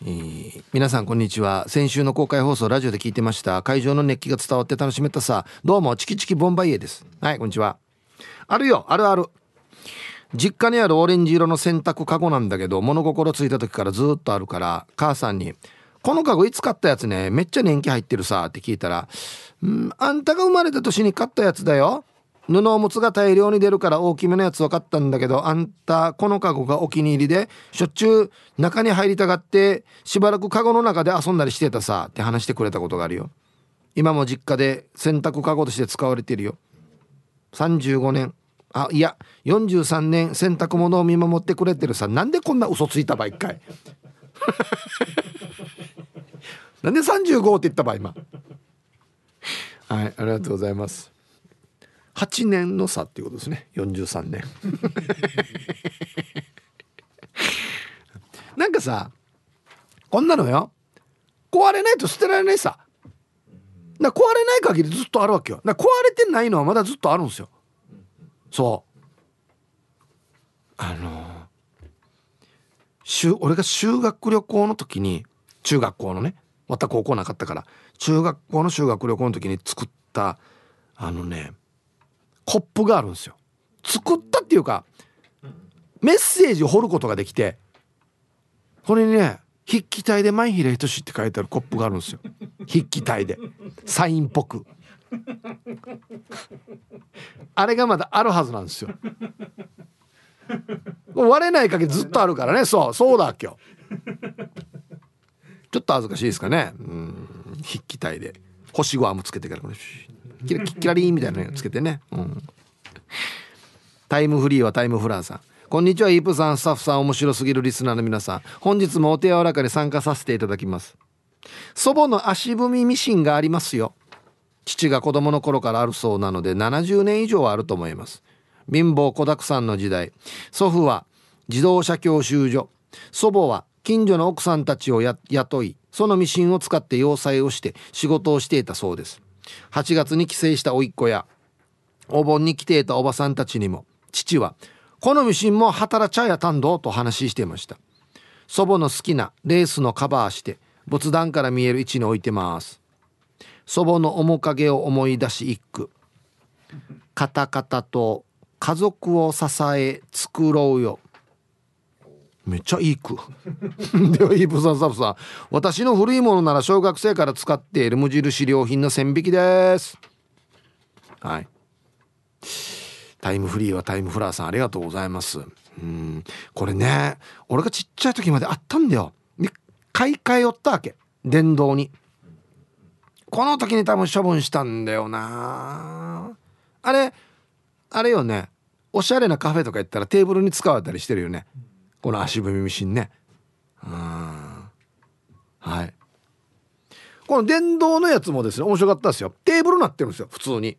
えー、皆さんこんにちは。先週の公開放送ラジオで聞いてました。会場の熱気が伝わって楽しめたさ。どうもチキチキボンバイエです。はいこんにちは。あるよあるある。実家にあるオレンジ色の洗濯カゴなんだけど物心ついた時からずっとあるから母さんにこのカゴいつ買ったやつね？めっちゃ年季入ってるさって聞いたら「んあんたが生まれた年に買ったやつだよ。布おむつが大量に出るから大きめのやつを買ったんだけどあんたこのカゴがお気に入りでしょっちゅう中に入りたがってしばらくカゴの中で遊んだりしてたさって話してくれたことがあるよ。今も実家で洗濯カゴとして使われてるよ。35年。あいや43年洗濯物を見守ってくれてるさ。なんでこんな嘘ついたば一回 なんで35って言ったば今。はいありがとうございます。8年の差っていうことですね。43年。なんかさこんなのよ。壊れないと捨てられないさ。だ壊れない限りずっとあるわけよ。だ壊れてないのはまだずっとあるんですよ。そう。あのー、俺が修学旅行の時に中学校のねまた高校なかったから中学校の修学旅行の時に作ったあのねコップがあるんですよ。作ったっていうかメッセージを彫ることができてこれにね筆記体で「前平仁」って書いてあるコップがあるんですよ。筆記体で。サインっぽく。あれがまだあるはずなんですよ。割れないかけずっとあるからね。そうそうだ今日ちょっと恥ずかしいですかね。うん。筆記体で。星5アームつけてからこれ。キラキラリンみたいなのつけてね、うん、タイムフリーはタイムフラーさん。こんにちはイープさん。スタッフさん面白すぎるリスナーの皆さん。本日もお手柔らかに参加させていただきます。祖母の足踏みミシンがありますよ。父が子供の頃からあるそうなので70年以上はあると思います。貧乏子だくさんの時代。祖父は自動車教習所。祖母は近所の奥さんたちを雇いそのミシンを使って洋裁をして仕事をしていたそうです。8月に帰省した甥っ子やお盆に来ていたおばさんたちにも父はこのミシンも働ちゃやたんどと話していました。祖母の好きなレースのカバーして仏壇から見える位置に置いてます。祖母の面影を思い出し一句。カタカタと家族を支え作ろうよ。めっちゃいい句。ではイープさんサブさん。私の古いものなら小学生から使っている無印良品の線引きです。はい。タイムフリーはタイムフラーさんありがとうございます。うん。これね俺がちっちゃい時まであったんだよ。で買い替えよったわけ。電動に。この時に多分処分したんだよな。あれあれよね。おしゃれなカフェとか行ったらテーブルに使われたりしてるよね。この足踏みミシンね。うん。はい。この電動のやつもですね面白かったですよ。テーブルになってるんですよ普通に。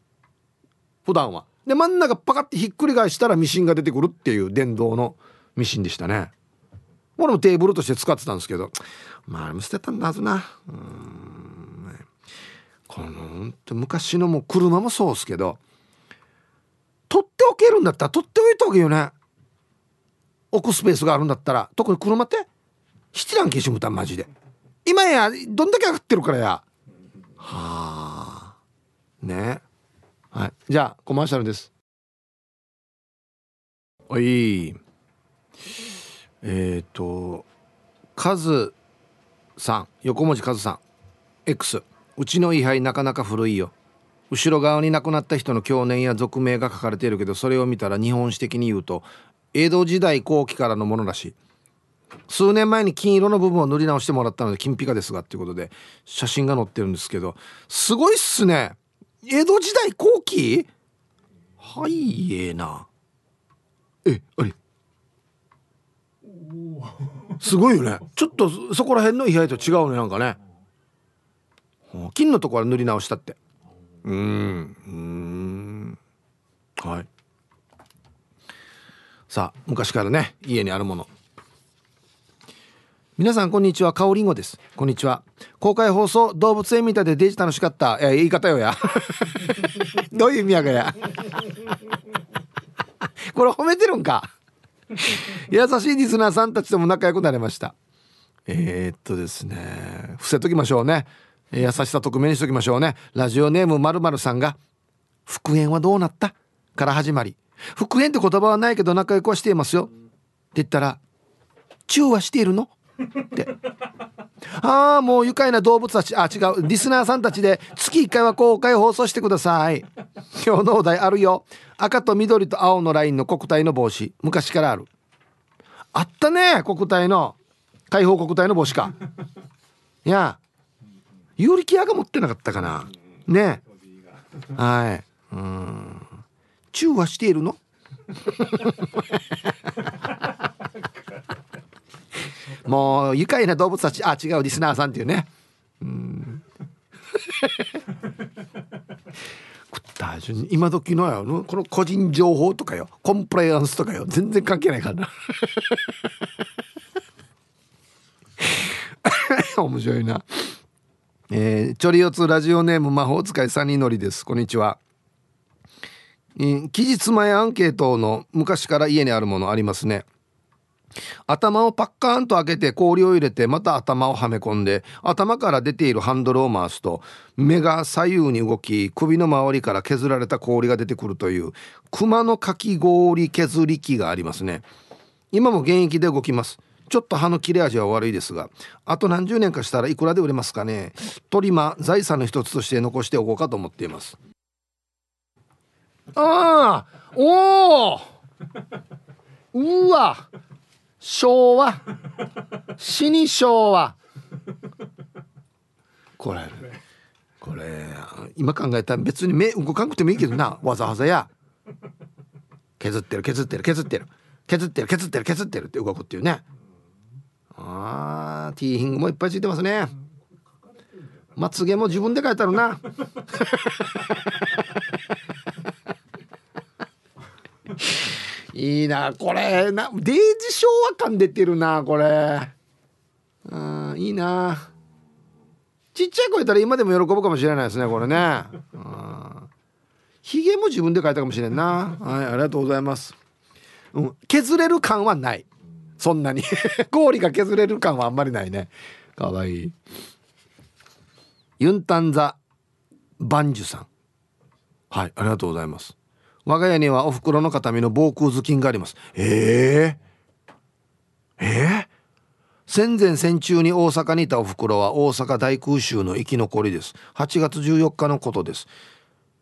普段は。で真ん中パカッてひっくり返したらミシンが出てくるっていう電動のミシンでしたね。これもテーブルとして使ってたんですけど。まああれも捨てたんだはずな。うん。この昔のもう車もそうですけど。取っておけるんだったら取っておいた方がいいよね。置くスペースがあるんだったら特に車って七段消しむたんマジで。今やどんだけ上がってるからや。はあ。ね。はい。じゃあコマーシャルです。おい。えっ、ー、とカズさん。横文字カズさん。X うちの位牌なかなか古いよ。後ろ側に亡くなった人の去年や俗名が書かれているけどそれを見たら日本史的に言うと江戸時代後期からのものらしい数年前に金色の部分を塗り直してもらったので金ピカですがっていうことで写真が載ってるんですけどすごいっすね。江戸時代後期？はいええな。えあれ？すごいよね。ちょっとそこら辺の位牌と違うねなんかね。金のところは塗り直したって。うんうん。はい。さあ昔からね家にあるもの。皆さんこんにちは。かおりんごです。こんにちは。公開放送動物園みたいでデジ楽しかった。いや言い方よや。どういう意味やがや。これ褒めてるんか。優しいリスナーさんたちとも仲良くなれました。えー、っとですね。伏せときましょうね。優しさ匿名にしときましょうね。ラジオネームまるさんが「復縁はどうなった?」から始まり「復縁って言葉はないけど仲良くはしていますよ」って言ったら「チューはしているの?」ってああもう愉快な動物たちあ違うリスナーさんたちで月1回は公開放送してください。今日のお題あるよ。赤と緑と青のラインの国体の帽子。昔からある。あったね国体の。解放国体の帽子か。いや有力屋が持ってなかったかな。ね。はい。うん。中和しているの？もう愉快な動物たち。あ違うリスナーさんっていうね。うん。今時のよこの個人情報とかよコンプライアンスとかよ全然関係ないからな。面白いな。えー、チョリオツラジオネーム魔法使いサニーノリです。こんにちは、期日前アンケートの昔から家にあるものありますね。頭をパッカーンと開けて氷を入れてまた頭をはめ込んで頭から出ているハンドルを回すと目が左右に動き首の周りから削られた氷が出てくるという熊のかき氷削り器がありますね。今も現役で動きます。ちょっと歯の切れ味は悪いですがあと何十年かしたらいくらで売れますかね。トリマ財産の一つとして残しておこうかと思っています。ああおおうわ昭和死に昭和。これこれ今考えたら別に目動かんくてもいいけどなわざわざや。削ってる削ってる削ってる。削ってる削ってる削ってるって動くっていうね。あーティーヒングもいっぱいついてますね。まつげも自分で書いてあるな。いいなこれ。なデイジ昭和感出てるなこれ。うんいいな。ちっちゃい子いたら今でも喜ぶかもしれないですねこれね。ひげも自分で描いたかもしれんな。はいありがとうございます、うん、削れる感はない。そんなに。氷が削れる感はあんまりないね。かわいい。ユンタンザバンジュさん。はいありがとうございます。我が家にはお袋の形見の防空頭巾があります。えー、えー、戦前戦中に大阪にいたお袋は大阪大空襲の生き残りです。8月14日のことです。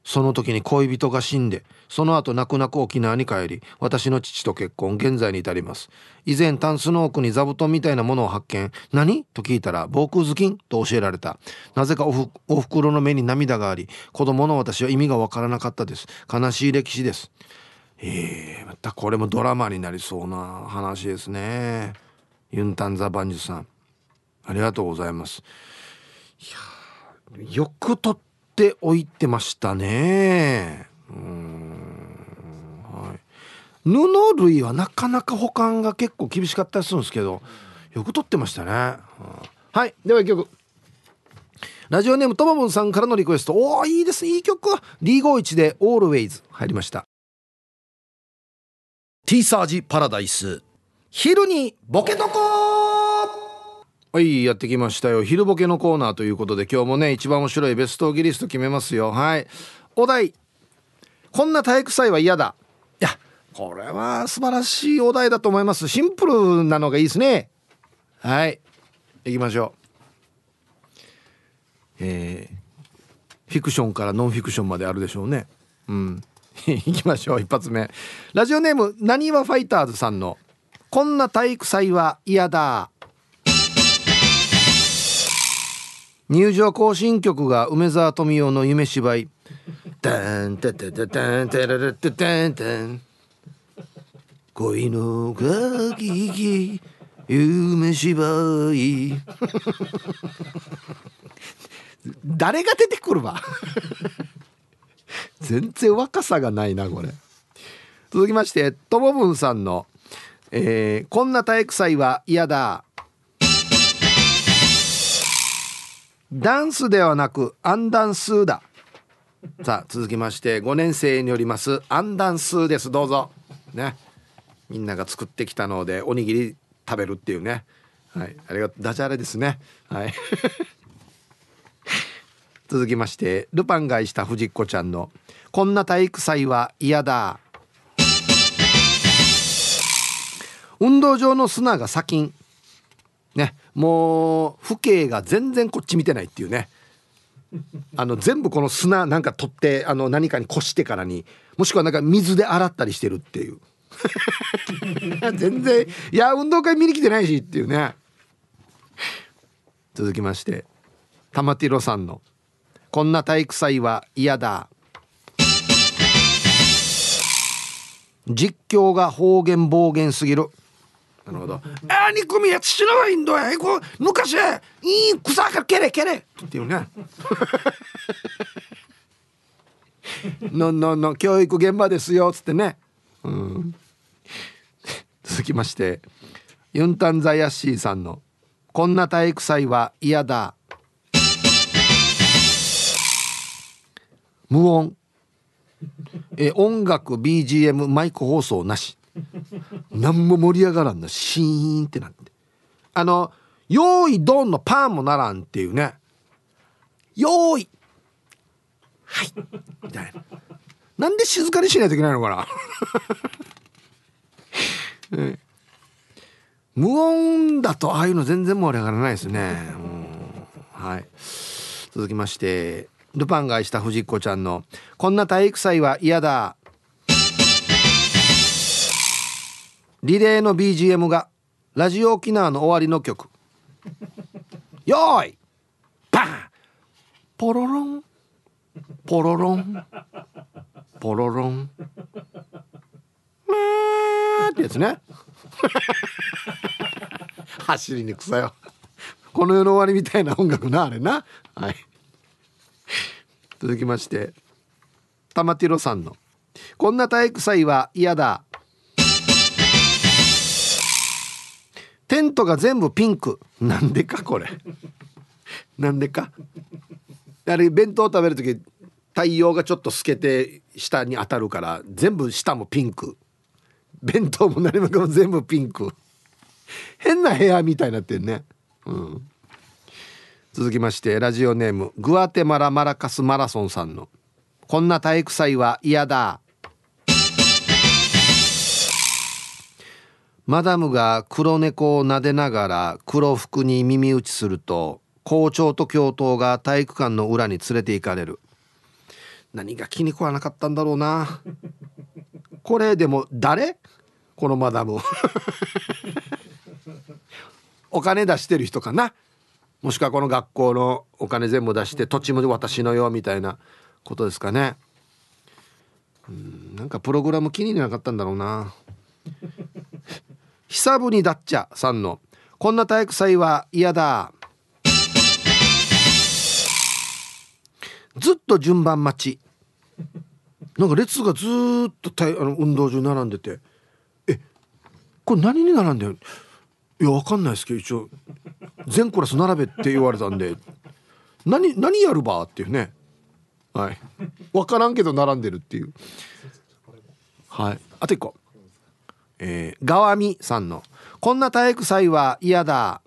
その時に恋人が死んでその後泣く泣く沖縄に帰り私の父と結婚現在に至ります。以前タンスの奥に座布団みたいなものを発見。何？と聞いたら防空頭巾と教えられた。なぜかおふお袋の目に涙があり子供の私は意味がわからなかったです。悲しい歴史です。えー、またこれもドラマになりそうな話ですね。ユンタンザバンジュさん。ありがとうございます。いやよく撮っておいてましたね。うん。はい。布類はなかなか保管が結構厳しかったりするんですけどよく撮ってましたね、はい。では一曲。ラジオネームともぼんさんからのリクエスト。おおいいですいい曲 D51 で Always 入りました。T サージパラダイス。昼にボケとこはいやってきましたよ。昼ボケのコーナーということで今日もね一番面白いベストギリスト決めますよ。はい。お題。こんな体育祭は嫌だ。いやこれは素晴らしいお題だと思います。シンプルなのがいいですね。はい。行きましょう。えー、フィクションからノンフィクションまであるでしょうね。うん。いきましょう。一発目。ラジオネームなにわファイターズさんの「こんな体育祭は嫌だ」入場行進曲が梅沢富美男の夢芝居「タンタタタタンタララタタンタン」恋のガキキ夢芝居。誰が出てくるわ？全然若さがないなこれ。続きましてともぶんさんの、えー「こんな体育祭は嫌だ」ダンスではなくアンダンスーだ。さあ続きまして5年生によりますアンダンスーです。どうぞ。ね。みんなが作ってきたのでおにぎり食べるっていうね。はい。ありがとうダジャレですね。はい。続きましてルパンがいした藤子ちゃんの「こんな体育祭は嫌だ」運動場の砂が砂金。もう父兄が全然こっち見てないっていうね。あの全部この砂なんか取ってあの何かにこしてからにもしくはなんか水で洗ったりしてるっていう。全然いや運動会見に来てないしっていうね。続きまして玉ティロさんのこんな体育祭は嫌だ。実況が方言暴言すぎる。なるほど「ああ憎みやつしのがいんだよ。こう昔いい草から蹴れ蹴れ」っていうね。ののの教育現場ですよ。っつってね。うん。続きまして。ユンタンザヤッシーさんの「こんな体育祭は嫌だ」無音。え音楽 BGM マイク放送なし。何も盛り上がらんのシーンってなって。あの「用意ドン」のパンもならんっていうね「用意。はい」みたいな。なんで静かにしないといけないのかな、え 無音だとああいうの全然盛り上がらないですね、はい。続きましてルパンが愛した藤子ちゃんの「こんな体育祭は嫌だ」リレーの BGM がラジオ沖縄の終わりの曲「よーいパンポロロンポロロンポロロン」ってやつね。走りにくさよ。この世の終わりみたいな音楽なあれな。はい。続きまして玉ティロさんの「こんな体育祭は嫌だ」テントが全部ピンク。なんでかこれ。なんでか？あれ弁当食べる時太陽がちょっと透けて下に当たるから全部下もピンク。弁当も何もかも全部ピンク。変な部屋みたいになってんね。うん。続きましてラジオネームグアテマラマラカスマラソンさんの「こんな体育祭は嫌だ」マダムが黒猫を撫でながら黒服に耳打ちすると校長と教頭が体育館の裏に連れて行かれる。何が気に食わなかったんだろうな。これでも誰？このマダム お金出してる人かな？もしくはこの学校のお金全部出して土地も私のよみたいなことですかね。うんなんかプログラム気になかったんだろうな。久ぶにだっちゃさんのこんな体育祭は嫌だ。ずっと順番待ち。なんか列がずっとあの運動場に並んでて。えこれ何に並んでるいやわかんないですけど一応全クラス並べって言われたんで。何何やるば？っていうね。はい。分からんけど並んでるっていう。はい。あと一個。えー、がわみさんの「こんな体育祭は嫌だ」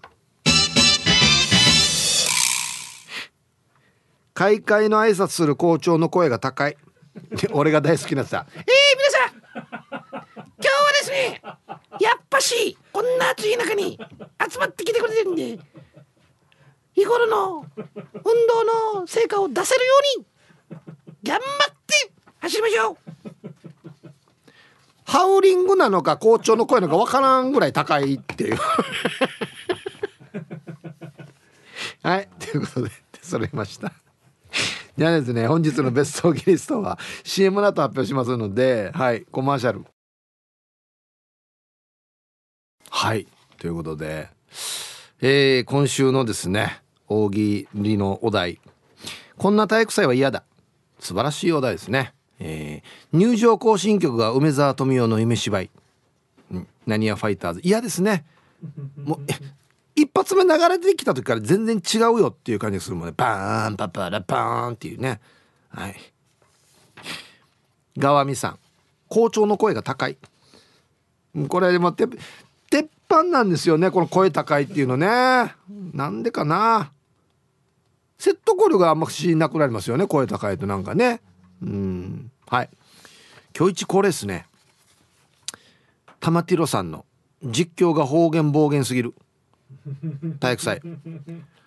開会の挨拶する校長の声が高い。で俺が大好きなさえー、皆さん今日はですねやっぱしこんな暑い中に集まってきてくれてるんで日頃の運動の成果を出せるように頑張って走りましょう。ハウリングなのか校長の声なのか分からんぐらい高いっていう。はい。ということで揃いました。じゃあですね本日のベストギリストは CM の後発表しますのではい。コマーシャル。はい。ということで、えー、今週のですね大喜利のお題。こんな体育祭は嫌だ。素晴らしいお題ですね、えー、入場行進曲が梅沢富美男の夢芝居。何やファイターズ。嫌ですね。もう一発目流れてきた時から全然違うよっていう感じがするもんね。バーンパパラパーンっていうね。はい。川見さん。校長の声が高い。これでもて鉄板なんですよね。この声高いっていうのね。なんでかな。説得力があんましなくなりますよね。声高いとなんかねうん。はい。今日一これですね。玉ティロさんの実況が方言暴言すぎる。体育祭。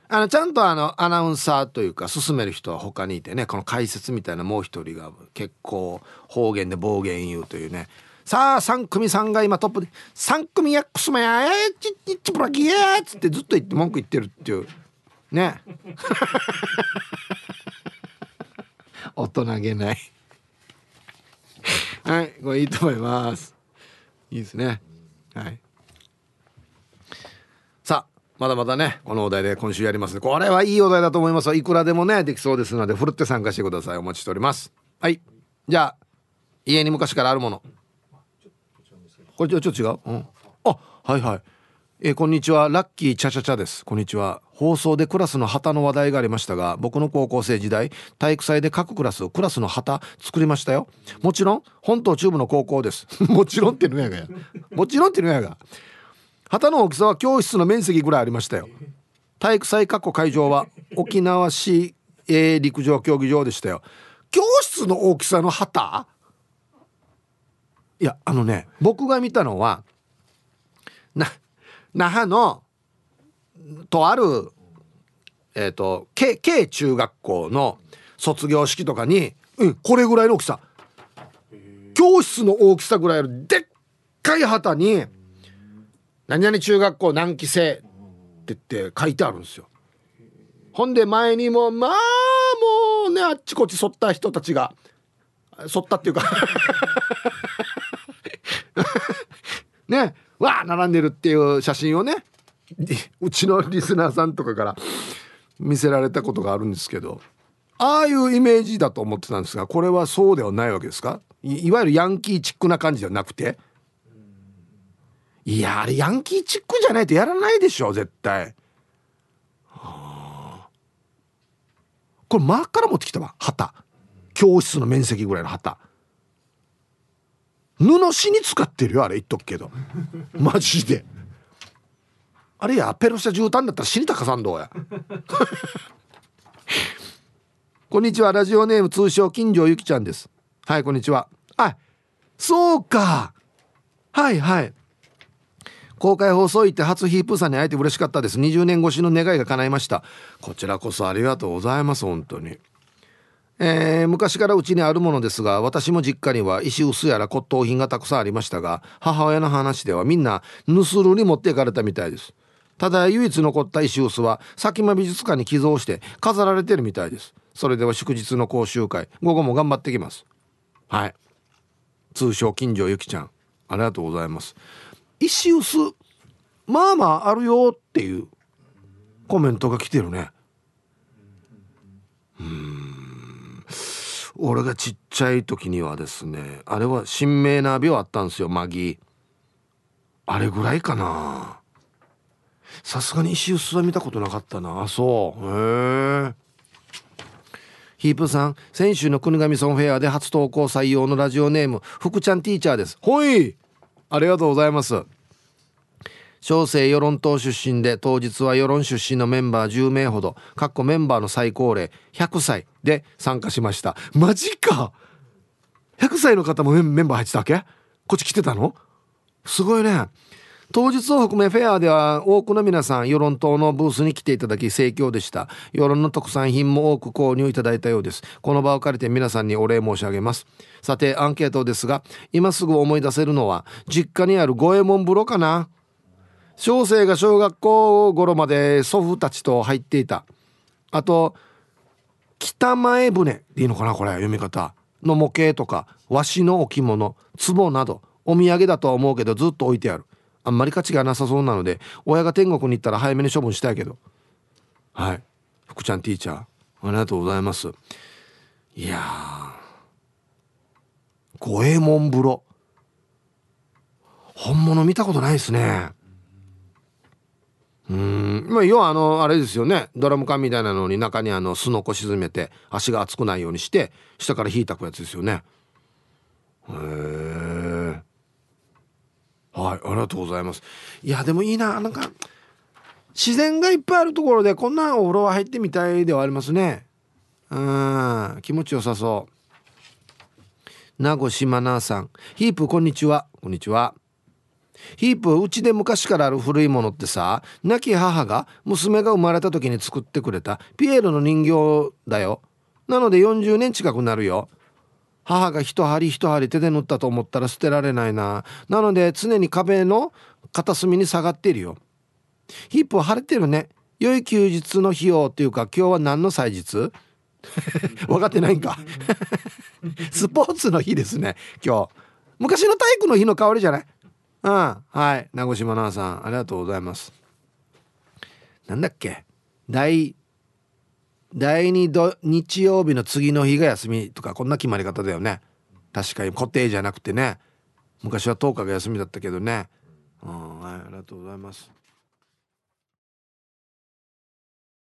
あのちゃんとあのアナウンサーというか進める人は他にいてねこの解説みたいなもう一人が結構方言で暴言言うというね。さあ3組さんが今トップで「3組やクスマやえちっちブラキや」っつってずっと言って文句言ってるっていう。ね。大人げない。はいこれいいと思います。いいですね。はい。さあまだまだねこのお題で今週やります。これはいいお題だと思いますいくらでもねできそうですのでふるって参加してください。お待ちしております。はい。じゃあ家に昔からあるもの。これちょっと違う、うん、あはいはい。えー、こんにちは。ラッキーチャチャチャです。こんにちは。放送でクラスの旗の話題がありましたが僕の高校生時代体育祭で各クラスクラスの旗作りましたよ。もちろん本島中部の高校です。もちろんってのやが。やもちろんってのやが。旗の大きさは教室の面積ぐらいありましたよ。体育祭過去会場は沖縄市、えー、陸上競技場でしたよ。教室の大きさの旗？いやあのね僕が見たのは那覇のとあるえっ、ー、と K, K 中学校の卒業式とかに、うん、これぐらいの大きさ。教室の大きさぐらいのでっかい旗に「何々中学校何期生」って言って書いてあるんですよ。ほんで前にもまあもうねあっちこっち沿った人たちが沿ったっていうか。ね。わあ並んでるっていう写真をねうちのリスナーさんとかから見せられたことがあるんですけどああいうイメージだと思ってたんですがこれはそうではないわけですか？いわゆるヤンキーチックな感じじゃなくて？いやあれヤンキーチックじゃないとやらないでしょ絶対。これマーから持ってきたわ旗。教室の面積ぐらいの旗。布紙に使ってるよあれ言っとくけど。マジで。あれやペロシャ絨毯だったら死にたかさんどうや。こんにちはラジオネーム通称金城ゆきちゃんです。はいこんにちは。あそうか。はいはい。公開放送行って初ヒープーさんに会えて嬉しかったです。20年越しの願いが叶いました。こちらこそありがとうございます本当にえー、昔からうちにあるものですが私も実家には石臼やら骨董品がたくさんありましたが母親の話ではみんな盗るに持っていかれたみたいです。ただ唯一残った石臼は佐喜眞美術館に寄贈して飾られてるみたいです。それでは祝日の講習会午後も頑張ってきます。はい。通称近所ゆきちゃん。ありがとうございます。石臼まあまああるよっていうコメントが来てるね。うん。俺がちっちゃい時にはですねあれは新名な病あったんですよマギあれぐらいかな。さすがに石臼は見たことなかったな。あそう。へえ。ヒープさん先週の国頭村フェアで初投稿採用のラジオネーム福ちゃんティーチャーです。ほい。ありがとうございます。小生世論党出身で当日は世論出身のメンバー10名ほどかっこメンバーの最高齢100歳で参加しました。マジか！100歳の方もメンバー入ってたわけ？こっち来てたの？すごいね。当日を含めフェアでは多くの皆さん世論党のブースに来ていただき盛況でした。世論の特産品も多く購入いただいたようです。この場を借りて皆さんにお礼申し上げます。さてアンケートですが今すぐ思い出せるのは実家にある五右衛門風呂かな？小生が小学校頃まで祖父たちと入っていた。あと北前船でいいのかなこれ読み方。の模型とか和紙の置物壺などお土産だとは思うけどずっと置いてある。あんまり価値がなさそうなので親が天国に行ったら早めに処分したいけど。はい。福ちゃんティーチャーありがとうございます。いや五右衛門風呂。本物見たことないですね。うん。まあ要はあのあれですよね。ドラム缶みたいなのに中にあのすのこ沈めて足が熱くないようにして下から火たくやつですよね。へえはいありがとうございます。いやでもいいな。なんか自然がいっぱいあるところでこんなお風呂は入ってみたいではありますね。うん。気持ちよさそう。名護島奈さん。ヒープこんにちは。こんにちは。ヒープうちで昔からある古いものってさ亡き母が娘が生まれた時に作ってくれたピエロの人形だよ。なので40年近くなるよ。母が一針一針手で縫ったと思ったら捨てられないな。なので常に壁の片隅に下がっているよ。ヒープ晴れてるね。良い休日の費用っていうか今日は何の祭日？分かってないんか。スポーツの日ですね今日。昔の体育の日の代わりじゃない？うん。はい。名越真奈さんありがとうございます。なんだっけ？第第2土日曜日の次の日が休みとかこんな決まり方だよね。確かに固定じゃなくてね。昔は10日が休みだったけどね。うん。はい。ありがとうございます。